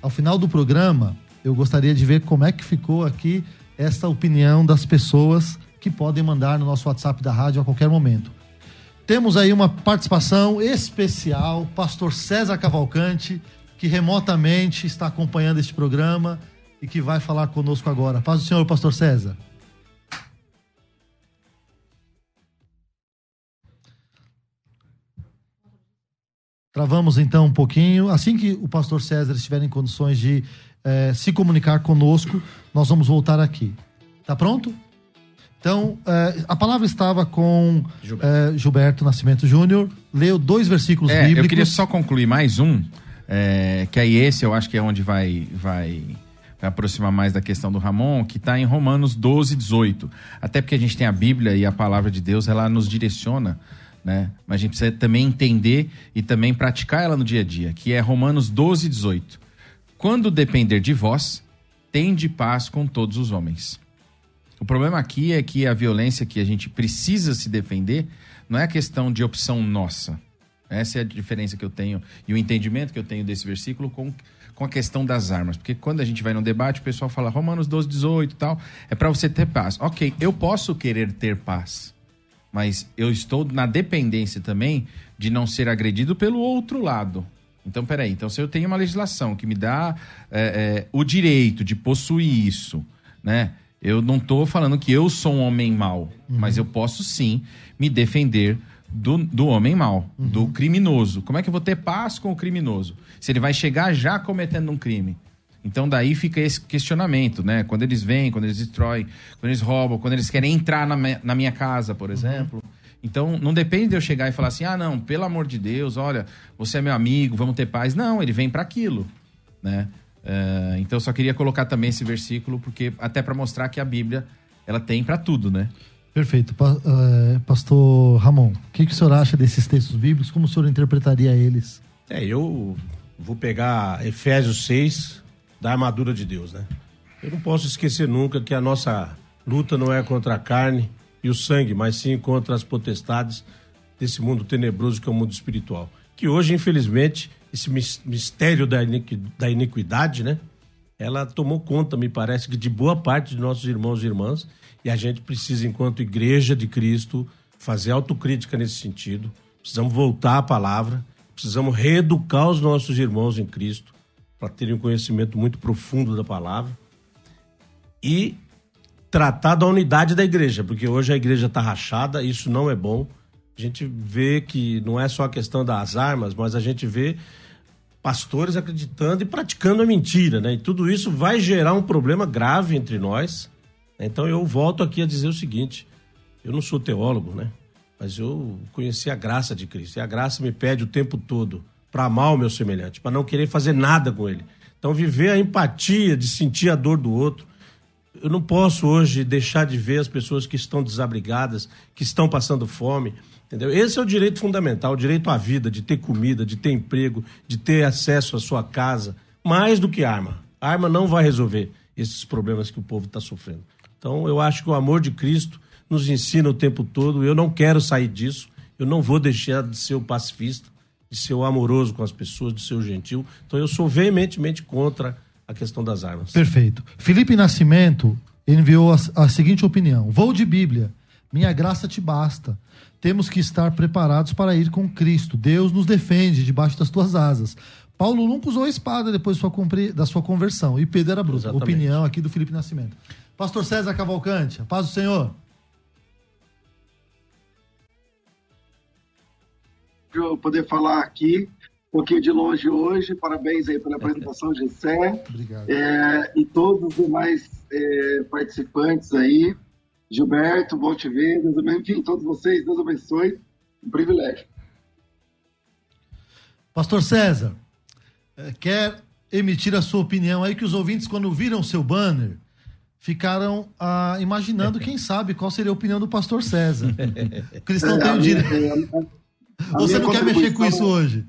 Ao final do programa, eu gostaria de ver como é que ficou aqui essa opinião das pessoas que podem mandar no nosso WhatsApp da rádio a qualquer momento. Temos aí uma participação especial, pastor César Cavalcante, que remotamente está acompanhando este programa e que vai falar conosco agora. Paz do Senhor, pastor César. Travamos então um pouquinho. Assim que o pastor César estiver em condições de eh, se comunicar conosco, nós vamos voltar aqui. Tá pronto? Então, eh, a palavra estava com Gilberto, Gilberto Nascimento Júnior. Leu dois versículos É, bíblicos. eu queria só concluir mais um, é, que aí esse eu acho que é onde vai, vai aproximar mais da questão do Ramon, que está em Romanos 12, 18. Até porque a gente tem a Bíblia e a palavra de Deus, ela nos direciona, né? Mas a gente precisa também entender e também praticar ela no dia a dia, que é Romanos 12, 18. Quando depender de vós, tende paz com todos os homens. O problema aqui é que a violência que a gente precisa se defender não é questão de opção nossa. Essa é a diferença que eu tenho e o entendimento que eu tenho desse versículo com, com a questão das armas. Porque quando a gente vai no debate, o pessoal fala Romanos 12, 18 e tal, é para você ter paz. Ok, eu posso querer ter paz, mas eu estou na dependência também de não ser agredido pelo outro lado. Então, peraí, então se eu tenho uma legislação que me dá é, é, o direito de possuir isso, né? Eu não estou falando que eu sou um homem mau, uhum. mas eu posso sim me defender do, do homem mau, uhum. do criminoso. Como é que eu vou ter paz com o criminoso? Se ele vai chegar já cometendo um crime. Então daí fica esse questionamento, né? Quando eles vêm, quando eles destroem, quando eles roubam, quando eles querem entrar na, me, na minha casa, por uhum. exemplo. Uhum. Então não depende de eu chegar e falar assim: ah, não, pelo amor de Deus, olha, você é meu amigo, vamos ter paz. Não, ele vem para aquilo, né? Uh, então eu só queria colocar também esse versículo, porque até para mostrar que a Bíblia ela tem para tudo, né? Perfeito. Uh, Pastor Ramon, o que, que o senhor acha desses textos bíblicos? Como o senhor interpretaria eles? É, eu vou pegar Efésios 6, da armadura de Deus, né? Eu não posso esquecer nunca que a nossa luta não é contra a carne e o sangue, mas sim contra as potestades desse mundo tenebroso que é o mundo espiritual. Que hoje, infelizmente, esse mistério da, da iniquidade, né? Ela tomou conta, me parece, que de boa parte de nossos irmãos e irmãs, e a gente precisa, enquanto igreja de Cristo, fazer autocrítica nesse sentido. Precisamos voltar à palavra, precisamos reeducar os nossos irmãos em Cristo, para terem um conhecimento muito profundo da palavra. E tratar da unidade da igreja, porque hoje a igreja está rachada, isso não é bom. A gente vê que não é só a questão das armas, mas a gente vê pastores acreditando e praticando a mentira, né? E tudo isso vai gerar um problema grave entre nós. Então eu volto aqui a dizer o seguinte: eu não sou teólogo, né? Mas eu conheci a graça de Cristo. E a graça me pede o tempo todo para amar o meu semelhante, para não querer fazer nada com ele. Então viver a empatia de sentir a dor do outro. Eu não posso hoje deixar de ver as pessoas que estão desabrigadas, que estão passando fome Entendeu? Esse é o direito fundamental, o direito à vida, de ter comida, de ter emprego, de ter acesso à sua casa, mais do que arma. A arma não vai resolver esses problemas que o povo está sofrendo. Então, eu acho que o amor de Cristo nos ensina o tempo todo. Eu não quero sair disso. Eu não vou deixar de ser o pacifista, de ser o amoroso com as pessoas, de ser o gentil. Então, eu sou veementemente contra a questão das armas. Perfeito. Felipe Nascimento enviou a, a seguinte opinião: Vou de Bíblia. Minha graça te basta temos que estar preparados para ir com Cristo. Deus nos defende debaixo das tuas asas. Paulo nunca usou a espada depois da sua conversão. E Pedro era bruto. Opinião aqui do Felipe Nascimento. Pastor César Cavalcante, paz do Senhor. Eu poder falar aqui um pouquinho de longe hoje. Parabéns aí pela apresentação, Gessé. Obrigado. É, e todos os demais é, participantes aí. Gilberto, bom te ver, Deus abençoe, enfim, todos vocês, Deus abençoe, um privilégio. Pastor César, eh, quer emitir a sua opinião aí que os ouvintes, quando viram seu banner, ficaram ah, imaginando, quem sabe, qual seria a opinião do pastor César. O cristão é, tem o direito. [laughs] Você não quer mexer com isso hoje?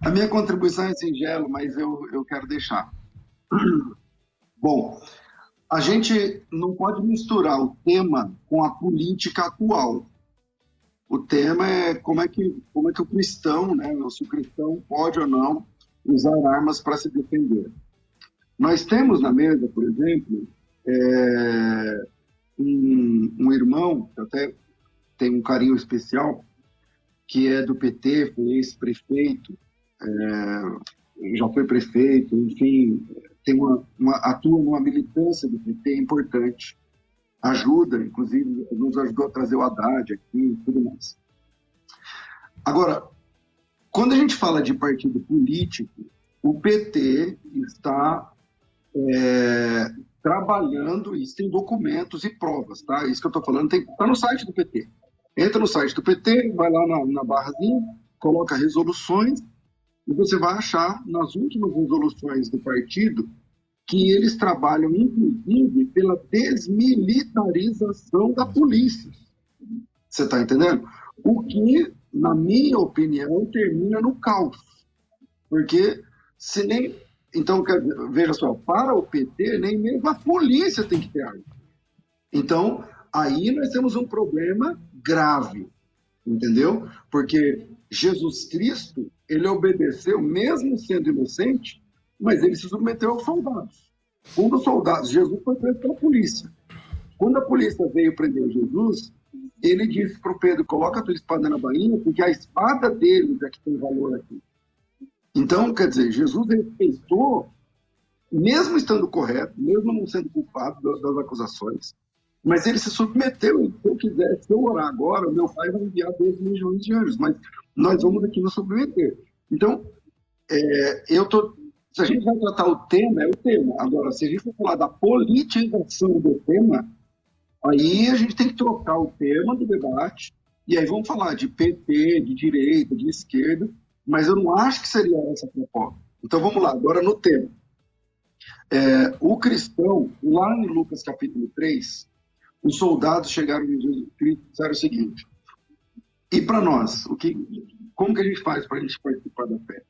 A minha contribuição é singela, mas eu, eu quero deixar. [clears throat] Bom, a gente não pode misturar o tema com a política atual. O tema é como é que, como é que o cristão, né, se o cristão pode ou não usar armas para se defender. Nós temos na mesa, por exemplo, é, um, um, irmão, que até tem um carinho especial, que é do PT, foi ex-prefeito, é, já foi prefeito, enfim, tem uma, uma, atua numa militância do PT importante, ajuda, inclusive, nos ajudou a trazer o Haddad aqui e tudo mais. Agora, quando a gente fala de partido político, o PT está é, trabalhando, isso tem documentos e provas, tá? Isso que eu estou falando está no site do PT. Entra no site do PT, vai lá na, na barrazinha, coloca resoluções e você vai achar nas últimas resoluções do partido que eles trabalham, inclusive, pela desmilitarização da polícia. Você está entendendo? O que, na minha opinião, termina no caos. Porque se nem. Então, veja só, para o PT, nem mesmo a polícia tem que ter arma. Então, aí nós temos um problema grave, entendeu? Porque Jesus Cristo, ele obedeceu, mesmo sendo inocente, mas ele se submeteu aos soldados. Um dos soldados, Jesus foi preso pela polícia. Quando a polícia veio prender Jesus, ele disse para o Pedro: coloca a tua espada na bainha, porque a espada deles é que tem valor aqui. Então, quer dizer, Jesus respeitou, mesmo estando correto, mesmo não sendo culpado das acusações, mas ele se submeteu. Se eu quiser, se eu orar agora, meu pai vai enviar 12 milhões de anjos, mas nós vamos aqui nos submeter. Então, é, eu tô, se a gente vai tratar o tema, é o tema. Agora, se a gente for falar da politização do tema, Aí a gente tem que trocar o tema do debate, e aí vamos falar de PT, de direita, de esquerda, mas eu não acho que seria essa a proposta. Então vamos lá, agora no tema. É, o cristão, lá em Lucas capítulo 3, os soldados chegaram em Jesus Cristo e disseram o seguinte: e para nós, o que, como que a gente faz para a gente participar da fé?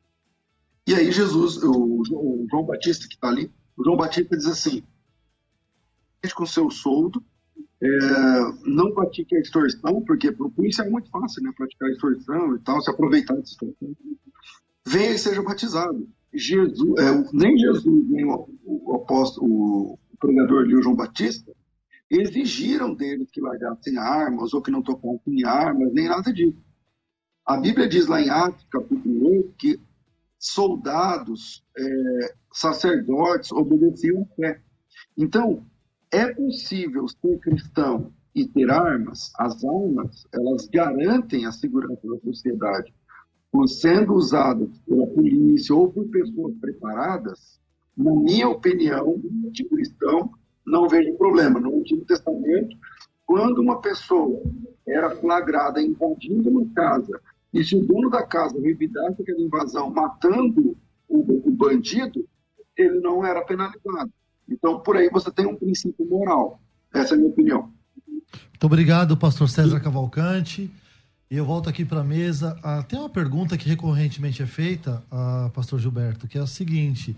E aí Jesus, o, o João Batista que está ali, o João Batista diz assim: com seu soldo é, não pratique a extorsão, porque para o policial é muito fácil né, praticar a extorsão e tal, se aproveitar dessa situação. Venha e seja batizado. Jesus, é, nem Jesus, nem o, o apóstolo, o pregador ali, o João Batista, exigiram deles que largassem armas ou que não tocassem armas, nem nada disso. A Bíblia diz lá em Atos, capítulo 8, que soldados, é, sacerdotes obedeciam a fé. Então, é possível ser cristão e ter armas? As armas, elas garantem a segurança da sociedade. Por sendo usadas pela polícia ou por pessoas preparadas, na minha opinião, de cristão, não vejo problema. No Antigo Testamento, quando uma pessoa era flagrada invadindo uma casa, e se o dono da casa revidasse aquela invasão matando o, o bandido, ele não era penalizado. Então, por aí você tem um princípio moral. Essa é a minha opinião. Muito obrigado, pastor César Cavalcante. E eu volto aqui para a mesa. Ah, tem uma pergunta que recorrentemente é feita, ah, pastor Gilberto, que é a seguinte: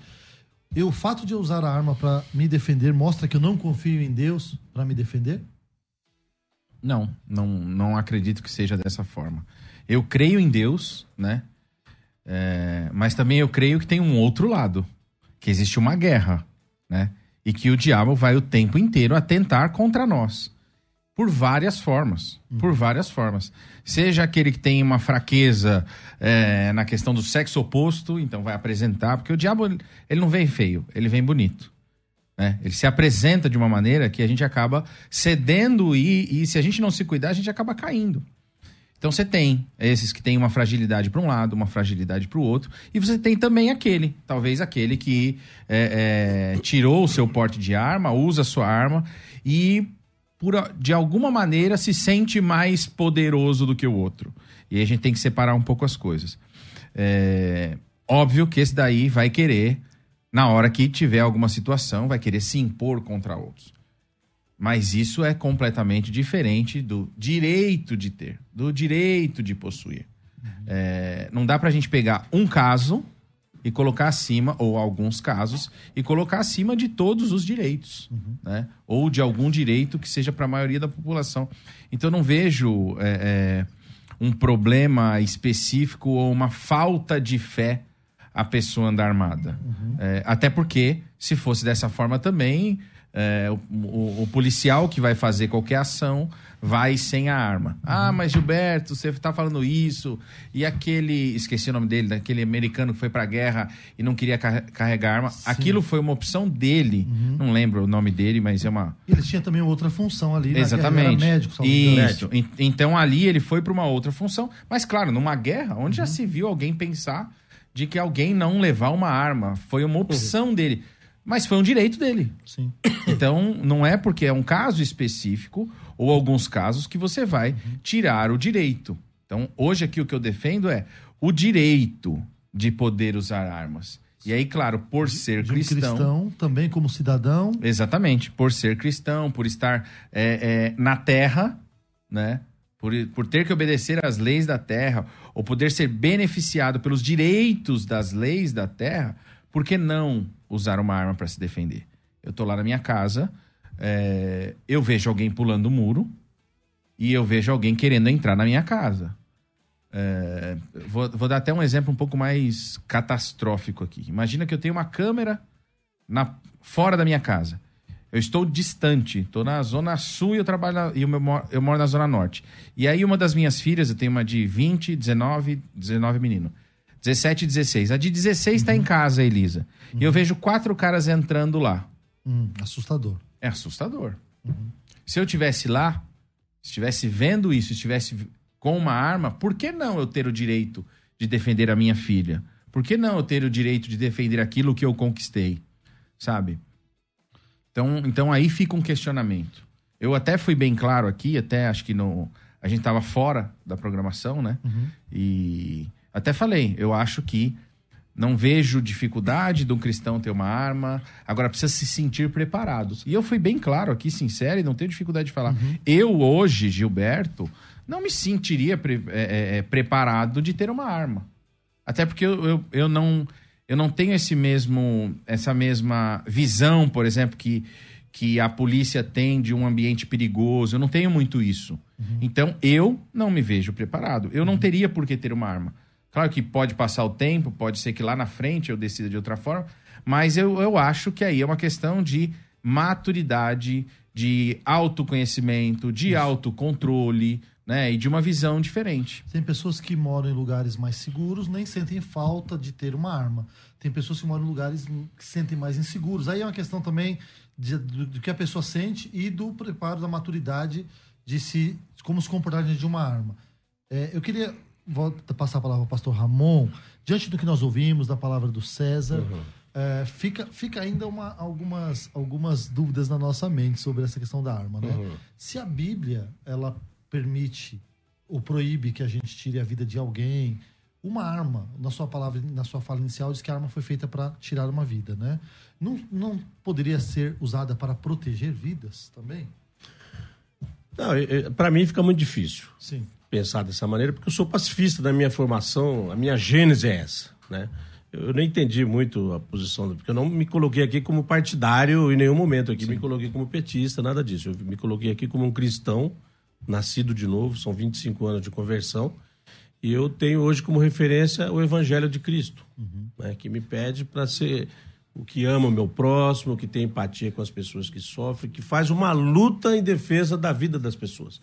eu, o fato de eu usar a arma para me defender mostra que eu não confio em Deus para me defender? Não, não, não acredito que seja dessa forma. Eu creio em Deus, né? É, mas também eu creio que tem um outro lado, que existe uma guerra, né? E que o diabo vai o tempo inteiro atentar contra nós. Por várias formas. Por várias formas. Seja aquele que tem uma fraqueza é, na questão do sexo oposto, então vai apresentar, porque o diabo ele não vem feio, ele vem bonito. Né? Ele se apresenta de uma maneira que a gente acaba cedendo e, e se a gente não se cuidar, a gente acaba caindo. Então você tem esses que têm uma fragilidade para um lado, uma fragilidade para o outro, e você tem também aquele, talvez aquele que é, é, tirou o seu porte de arma, usa a sua arma e por, de alguma maneira se sente mais poderoso do que o outro. E aí a gente tem que separar um pouco as coisas. É, óbvio que esse daí vai querer, na hora que tiver alguma situação, vai querer se impor contra outros. Mas isso é completamente diferente do direito de ter, do direito de possuir. Uhum. É, não dá para a gente pegar um caso e colocar acima, ou alguns casos, e colocar acima de todos os direitos, uhum. né? ou de algum direito que seja para a maioria da população. Então, não vejo é, é, um problema específico ou uma falta de fé a pessoa andar armada. Uhum. É, até porque, se fosse dessa forma também, é, o, o, o, policial que vai fazer qualquer ação vai sem a arma. Ah, mas Gilberto, você está falando isso. E aquele, esqueci o nome dele, daquele americano que foi para a guerra e não queria carregar arma. Sim. Aquilo foi uma opção dele. Uhum. Não lembro o nome dele, mas é uma. Ele tinha também outra função ali. Exatamente. Era médico, Isso. Então ali ele foi para uma outra função. Mas claro, numa guerra, onde uhum. já se viu alguém pensar de que alguém não levar uma arma, foi uma opção uhum. dele. Mas foi um direito dele. Sim. Então, não é porque é um caso específico ou alguns casos que você vai tirar o direito. Então, hoje aqui o que eu defendo é o direito de poder usar armas. E aí, claro, por ser de um cristão, cristão. também como cidadão. Exatamente. Por ser cristão, por estar é, é, na terra, né? Por, por ter que obedecer às leis da terra, ou poder ser beneficiado pelos direitos das leis da terra, por que não usar uma arma para se defender? Eu tô lá na minha casa, é, eu vejo alguém pulando o muro e eu vejo alguém querendo entrar na minha casa. É, vou, vou, dar até um exemplo um pouco mais catastrófico aqui. Imagina que eu tenho uma câmera na, fora da minha casa. Eu estou distante, estou na zona sul e eu trabalho e eu, moro, eu moro na zona norte. E aí uma das minhas filhas, eu tenho uma de 20, 19, 19 menino. 17 e 16. A de 16 está uhum. em casa, Elisa. Uhum. E eu vejo quatro caras entrando lá. Hum, assustador. É assustador. Uhum. Se eu tivesse lá, estivesse vendo isso, estivesse com uma arma, por que não eu ter o direito de defender a minha filha? Por que não eu ter o direito de defender aquilo que eu conquistei? Sabe? Então, então aí fica um questionamento. Eu até fui bem claro aqui, até acho que no, a gente estava fora da programação, né? Uhum. E até falei, eu acho que não vejo dificuldade de um cristão ter uma arma. Agora precisa se sentir preparado. E eu fui bem claro aqui, sincero, e não tenho dificuldade de falar. Uhum. Eu hoje, Gilberto, não me sentiria pre é, é, é, preparado de ter uma arma. Até porque eu, eu, eu, não, eu não tenho esse mesmo, essa mesma visão, por exemplo, que, que a polícia tem de um ambiente perigoso. Eu não tenho muito isso. Uhum. Então, eu não me vejo preparado. Eu não uhum. teria por que ter uma arma. Claro que pode passar o tempo, pode ser que lá na frente eu decida de outra forma, mas eu, eu acho que aí é uma questão de maturidade, de autoconhecimento, de Isso. autocontrole, né? E de uma visão diferente. Tem pessoas que moram em lugares mais seguros, nem sentem falta de ter uma arma. Tem pessoas que moram em lugares que sentem mais inseguros. Aí é uma questão também de, do, do, que a pessoa sente e do preparo, da maturidade de se como se comportar diante de uma arma. É, eu queria vou passar a palavra ao pastor Ramon. Diante do que nós ouvimos, da palavra do César, uhum. é, fica, fica ainda uma, algumas, algumas dúvidas na nossa mente sobre essa questão da arma. Né? Uhum. Se a Bíblia ela permite ou proíbe que a gente tire a vida de alguém, uma arma, na sua palavra, na sua fala inicial, diz que a arma foi feita para tirar uma vida, né? Não, não poderia ser usada para proteger vidas também? Não, para mim fica muito difícil. Sim pensar dessa maneira, porque eu sou pacifista da minha formação, a minha gênese é essa, né? Eu não entendi muito a posição, porque eu não me coloquei aqui como partidário em nenhum momento aqui, Sim. me coloquei como petista, nada disso. Eu me coloquei aqui como um cristão, nascido de novo, são 25 anos de conversão, e eu tenho hoje como referência o Evangelho de Cristo, uhum. né, que me pede para ser o que ama o meu próximo, que tem empatia com as pessoas que sofrem, que faz uma luta em defesa da vida das pessoas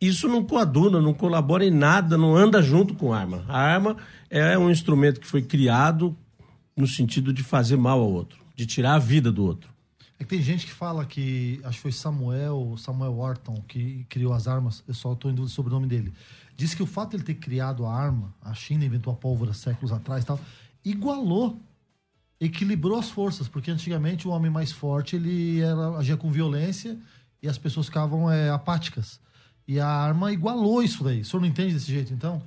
isso não coaduna, não colabora em nada, não anda junto com a arma. A arma é um instrumento que foi criado no sentido de fazer mal ao outro, de tirar a vida do outro. É que tem gente que fala que, acho que foi Samuel, Samuel Orton, que criou as armas, eu só estou em dúvida sobre o nome dele. Diz que o fato de ele ter criado a arma, a China inventou a pólvora séculos atrás e tal, igualou, equilibrou as forças, porque antigamente o homem mais forte ele era, agia com violência e as pessoas ficavam é, apáticas. E a arma igualou isso daí. O senhor não entende desse jeito, então?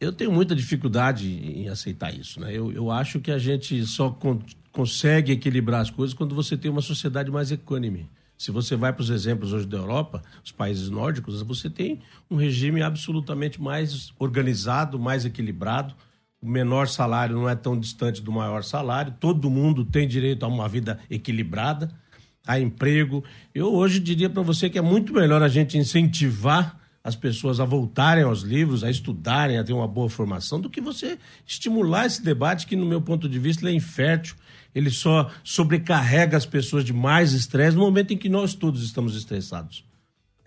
Eu tenho muita dificuldade em aceitar isso, né? Eu, eu acho que a gente só con consegue equilibrar as coisas quando você tem uma sociedade mais econômica. Se você vai para os exemplos hoje da Europa, os países nórdicos, você tem um regime absolutamente mais organizado, mais equilibrado. O menor salário não é tão distante do maior salário. Todo mundo tem direito a uma vida equilibrada a emprego. Eu hoje diria para você que é muito melhor a gente incentivar as pessoas a voltarem aos livros, a estudarem, a ter uma boa formação, do que você estimular esse debate que, no meu ponto de vista, é infértil. Ele só sobrecarrega as pessoas de mais estresse no momento em que nós todos estamos estressados.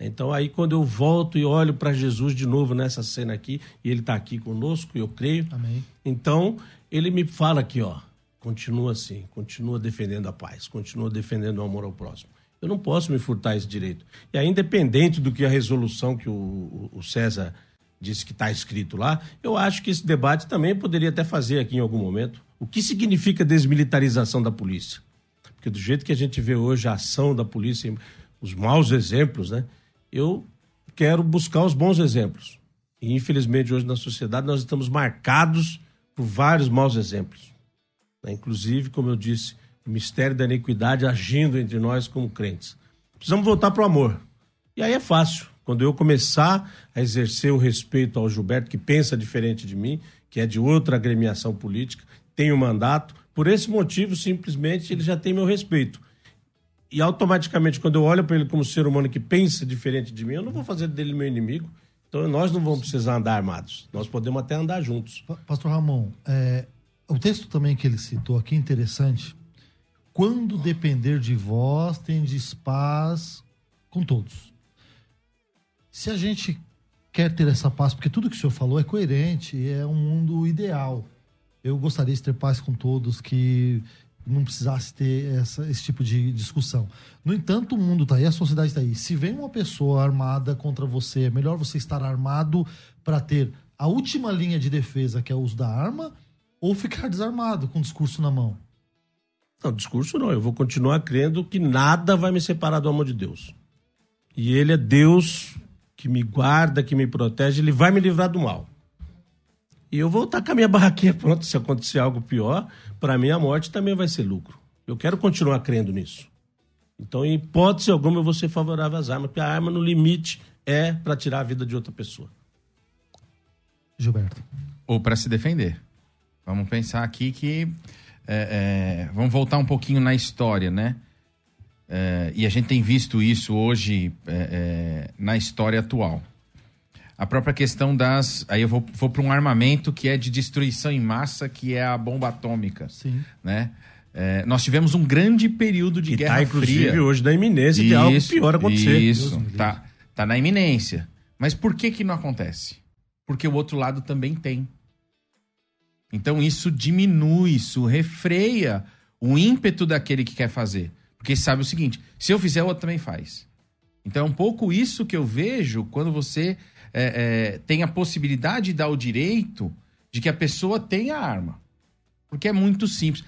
Então, aí, quando eu volto e olho para Jesus de novo nessa cena aqui, e ele está aqui conosco, eu creio. Amém. Então, ele me fala aqui, ó continua assim, continua defendendo a paz, continua defendendo o amor ao próximo. Eu não posso me furtar esse direito. E aí, independente do que a resolução que o, o César disse que está escrito lá, eu acho que esse debate também poderia até fazer aqui em algum momento. O que significa desmilitarização da polícia? Porque do jeito que a gente vê hoje a ação da polícia, os maus exemplos, né? Eu quero buscar os bons exemplos. E infelizmente hoje na sociedade nós estamos marcados por vários maus exemplos. Né? Inclusive, como eu disse, o mistério da iniquidade agindo entre nós como crentes. Precisamos voltar para o amor. E aí é fácil. Quando eu começar a exercer o respeito ao Gilberto, que pensa diferente de mim, que é de outra agremiação política, tem o um mandato, por esse motivo, simplesmente, ele já tem meu respeito. e automaticamente, quando eu olho para ele como ser humano que pensa diferente de mim, eu não vou fazer dele meu inimigo. Então nós não vamos precisar andar armados. Nós podemos até andar juntos. Pa- Pastor Ramon, é, o texto também que ele citou aqui é interessante. Quando depender de vós, tendes paz com todos. Se a gente quer ter essa paz, porque tudo que o senhor falou é coerente, é um mundo ideal. Eu gostaria de ter paz com todos, que não precisasse ter essa- esse tipo de discussão. No entanto, o mundo está aí, a sociedade está aí. Se vem uma pessoa armada contra você, é melhor você estar armado para ter a última linha de defesa, que é o uso da arma, ou ficar desarmado com o discurso na mão. Não, discurso não. Eu vou continuar crendo que nada vai me separar do amor de Deus. E Ele é Deus que me guarda, que me protege, Ele vai me livrar do mal. E eu vou estar com a minha [laughs] barraquinha pronta se acontecer algo pior. Para mim, a morte também vai ser lucro. Eu quero continuar crendo nisso. Então, em hipótese alguma, eu vou ser favorável às armas, porque a arma, no limite, é para tirar a vida de outra pessoa. Gilberto. ou para se defender. Vamos pensar aqui que. é, é, vamos voltar um pouquinho na história, né? É, e a gente tem visto isso hoje é, é, na história atual. A própria questão das. Aí eu vou, vou para um armamento que é de destruição em massa, que é a bomba atômica. Sim. Né? É, nós tivemos um grande período de Que guerra está, inclusive, fria. hoje na iminência de algo pior acontecer. Isso, tá, tá na iminência. Mas por que que não acontece? Porque o outro lado também tem. Então isso diminui, isso refreia o ímpeto daquele que quer fazer. Porque sabe o seguinte, se eu fizer, o outro também faz. Então é um pouco isso que eu vejo quando você é, é, tem a possibilidade de dar o direito de que a pessoa tenha arma. Porque é muito simples.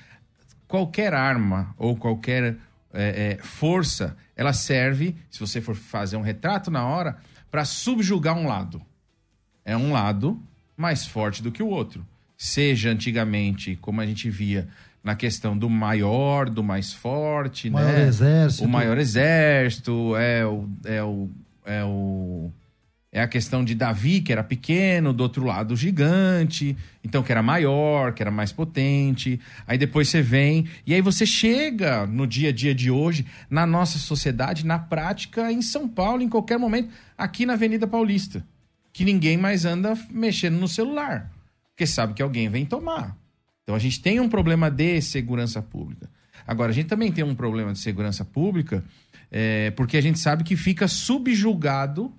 Qualquer arma ou qualquer é, é, força, ela serve, se você for fazer um retrato na hora, para subjugar um lado. É um lado mais forte do que o outro. Seja antigamente, como a gente via na questão do maior, do mais forte, O maior né? exército. O maior exército, é o, é o, é o é a questão de Davi, que era pequeno, do outro lado gigante, então que era maior, que era mais potente. Aí depois você vem, e aí você chega no dia a dia de hoje, na nossa sociedade, na prática, em São Paulo, em qualquer momento, aqui na Avenida Paulista, que ninguém mais anda mexendo no celular, porque sabe que alguém vem tomar. Então a gente tem um problema de segurança pública. Agora, a gente também tem um problema de segurança pública, é, porque a gente sabe que fica subjugado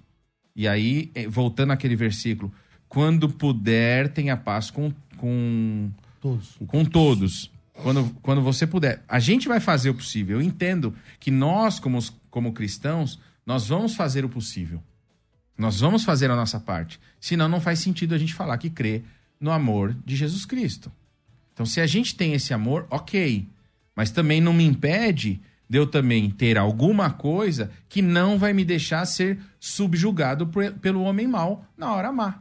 e aí, eh, voltando àquele versículo, quando puder, tenha paz com, com, Todos. com todos. Quando, quando você puder. A gente vai fazer o possível. Eu entendo que nós, como, como cristãos, nós vamos fazer o possível. Nós vamos fazer a nossa parte. Senão, não faz sentido a gente falar que crê no amor de Jesus Cristo. Então, se a gente tem esse amor, ok. Mas também não me impede de eu também ter alguma coisa que não vai me deixar ser subjugado por- pelo homem mau na hora má.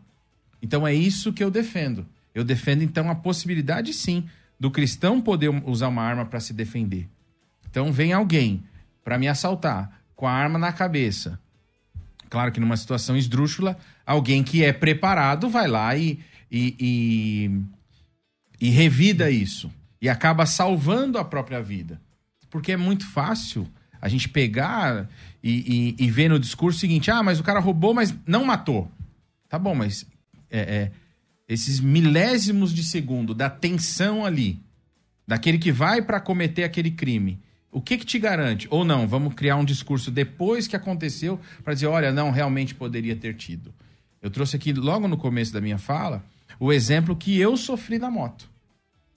Então é isso que eu defendo. Eu defendo então a possibilidade sim do cristão poder usar uma arma para se defender. Então vem alguém para me assaltar com a arma na cabeça. Claro que numa situação esdrúxula, alguém que é preparado vai lá e, e, e, e revida isso. E acaba salvando a própria vida. Porque é muito fácil a gente pegar e, e, e ver no discurso o seguinte: ah, mas o cara roubou, mas não matou. Tá bom, mas é, é, esses milésimos de segundo da tensão ali, daquele que vai para cometer aquele crime, o que que te garante? Ou não, vamos criar um discurso depois que aconteceu para dizer, olha, não, realmente poderia ter tido. Eu trouxe aqui logo no começo da minha fala o exemplo que eu sofri na moto.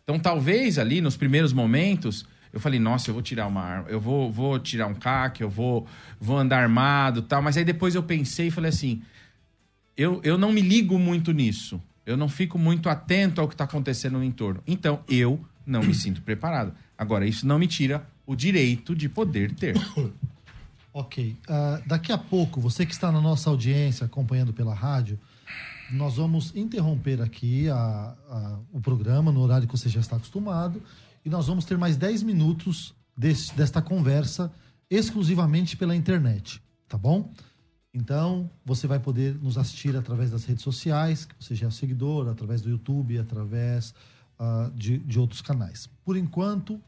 Então, talvez ali nos primeiros momentos, eu falei, nossa, eu vou tirar uma arma, eu vou, vou tirar um CAC, eu vou, vou andar armado tal. Mas aí depois eu pensei e falei assim: eu, eu não me ligo muito nisso. Eu não fico muito atento ao que está acontecendo no entorno. Então, eu não me sinto preparado. Agora, isso não me tira o direito de poder ter. [coughs] Ok. Ah, daqui a pouco, você que está na nossa audiência, acompanhando pela rádio, nós vamos interromper aqui a- a- o programa no horário que você já está acostumado e nós vamos ter mais 10 minutos desse- desta conversa exclusivamente pela internet, tá bom? Então, você vai poder nos assistir através das redes sociais, que você já é seguidor, através do YouTube, através ah, de, de outros canais. Por enquanto,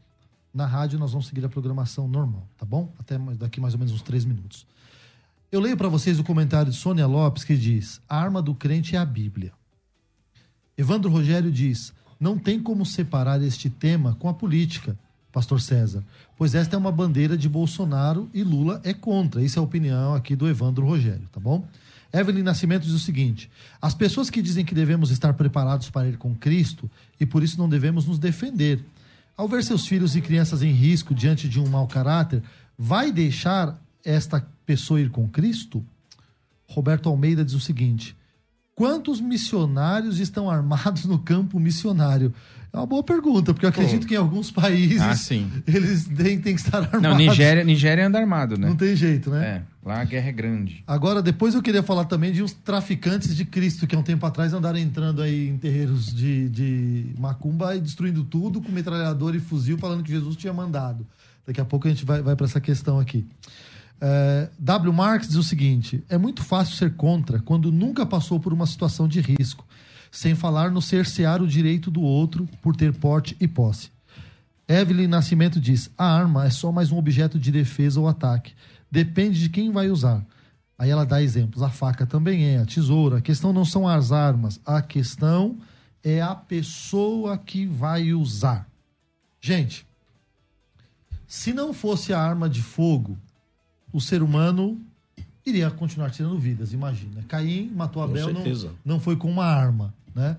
Na rádio nós vamos seguir a programação normal, tá bom? Até daqui mais ou menos uns três minutos. Eu leio para vocês o comentário de Sônia Lopes que diz: A arma do crente é a Bíblia. Evandro Rogério diz: Não tem como separar este tema com a política, Pastor César, pois esta é uma bandeira de Bolsonaro e Lula é contra. Isso é a opinião aqui do Evandro Rogério, tá bom? Evelyn Nascimento diz o seguinte: As pessoas que dizem que devemos estar preparados para ir com Cristo e por isso não devemos nos defender. Ao ver seus filhos e crianças em risco diante de um mau caráter, vai deixar esta pessoa ir com Cristo? Roberto Almeida diz o seguinte: Quantos missionários estão armados no campo missionário? É uma boa pergunta, porque eu acredito que em alguns países Ah, sim. eles têm, têm que estar armados. Não, Nigéria, Nigéria anda armado, né? Não tem jeito, né? É, lá a guerra é grande. Agora, depois eu queria falar também de uns traficantes de Cristo que há um tempo atrás andaram entrando aí em terreiros de, de macumba e destruindo tudo com metralhador e fuzil, falando que Jesus tinha mandado. Daqui a pouco a gente vai, vai para essa questão aqui. É, w. Marx diz o seguinte: é muito fácil ser contra quando nunca passou por uma situação de risco, sem falar no cercear o direito do outro por ter porte e posse. Evelyn Nascimento diz: a arma é só mais um objeto de defesa ou ataque. Depende de quem vai usar. Aí ela dá exemplos. A faca também é, a tesoura. A questão não são as armas, a questão é a pessoa que vai usar. Gente, se não fosse a arma de fogo, o ser humano iria continuar tirando vidas, imagina. Caim matou Abel, não, não foi com uma arma, né?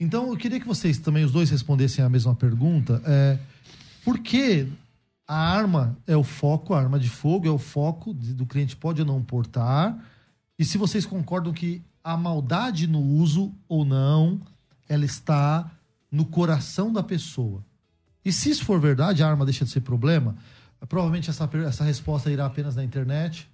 Então, eu queria que vocês também, os dois, respondessem a mesma pergunta. É, por que a arma é o foco, a arma de fogo é o foco de- do cliente pode ou não portar? E se vocês concordam que a maldade no uso ou não, ela está no coração da pessoa. E se isso for verdade, a arma deixa de ser problema, provavelmente essa, essa resposta irá apenas na internet.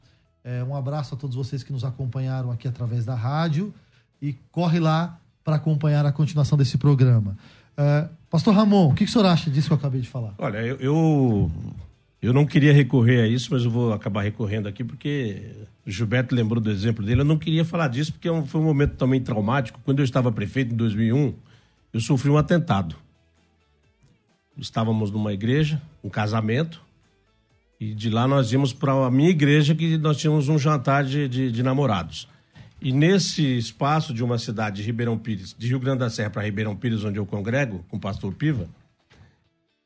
É, um abraço a todos vocês que nos acompanharam aqui através da rádio e corre lá para acompanhar a continuação desse programa. É, Pastor Ramon, o que, que o senhor acha disso que eu acabei de falar? Olha, eu, eu, eu não queria recorrer a isso, mas eu vou acabar recorrendo aqui porque o Gilberto lembrou do exemplo dele. Eu não queria falar disso porque é foi um momento também traumático. Quando eu estava prefeito em 2001, eu sofri um atentado. Estávamos numa igreja, um casamento, e de lá nós íamos para a minha igreja que nós tínhamos um jantar de, de, de namorados. E nesse espaço de uma cidade de Ribeirão Pires, de Rio Grande da Serra para Ribeirão Pires, onde eu congrego com o pastor Piva,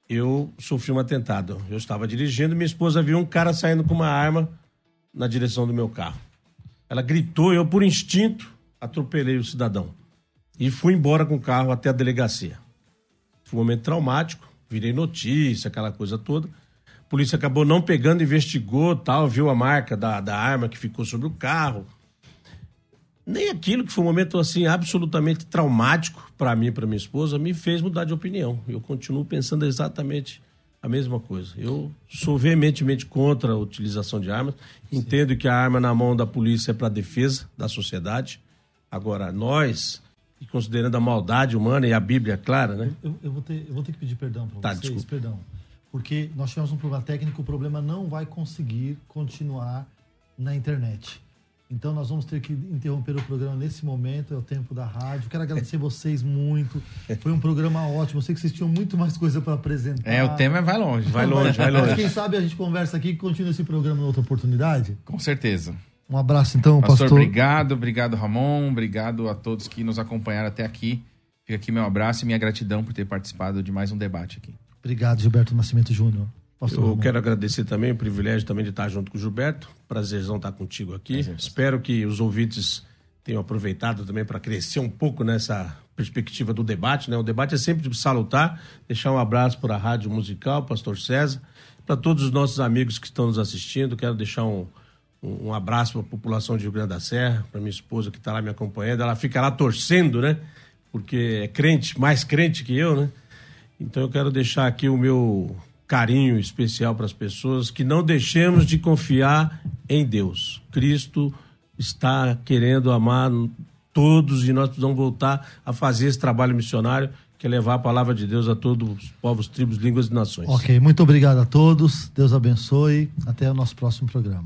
eu sofri um atentado. Eu estava dirigindo e minha esposa viu um cara saindo com uma arma na direção do meu carro. Ela gritou eu, por instinto, atropelei o cidadão. E fui embora com o carro até a delegacia. Foi um momento traumático, virei notícia, aquela coisa toda. A polícia acabou não pegando, investigou, tal, viu a marca da, da arma que ficou sobre o carro. Nem aquilo que foi um momento assim absolutamente traumático para mim e para minha esposa me fez mudar de opinião. Eu continuo pensando exatamente a mesma coisa. Eu sou veementemente contra a utilização de armas. Entendo que a arma na mão da polícia é para defesa da sociedade. Agora nós, e considerando a maldade humana e a Bíblia é clara, né? Eu, eu vou, ter, eu vou ter que pedir perdão para Tá, vocês, desculpa. perdão. Porque nós tivemos um problema técnico, o problema não vai conseguir continuar na internet. Então nós vamos ter que interromper o programa nesse momento, é o tempo da rádio. Quero agradecer [laughs] vocês muito. Foi um programa ótimo. Eu sei que vocês tinham muito mais coisa para apresentar. É, o tema vai longe. Vai longe, vai Mas longe. Quem sabe a gente conversa aqui e continua esse programa em outra oportunidade. Com certeza. Um abraço então, Pastor, pastor. obrigado, obrigado, Ramon, obrigado a todos que nos acompanharam até aqui. Fica aqui meu abraço e minha gratidão por ter participado de mais um debate aqui. Obrigado, Gilberto Nascimento Júnior. Pastor Eu Ramon. quero agradecer também o privilégio também de estar junto com o Gilberto. Prazerzão estar contigo aqui. Espero que os ouvintes tenham aproveitado também para crescer um pouco nessa perspectiva do debate. Né? O debate é sempre salutar. Deixar um abraço para a Rádio Musical, Pastor César, para todos os nossos amigos que estão nos assistindo. Quero deixar um, um, um abraço para a população de Rio Grande da Serra, para minha esposa que está lá me acompanhando. Ela fica lá torcendo, né? Porque é crente, mais crente que eu, né? Então eu quero deixar aqui o meu carinho especial para as pessoas que não deixemos de confiar em Deus. Cristo está querendo amar todos e nós precisamos voltar a fazer esse trabalho missionário que é levar a palavra de Deus a todos os povos, tribos, línguas e nações. Ok, muito obrigado a todos. Deus abençoe. Até o nosso próximo programa.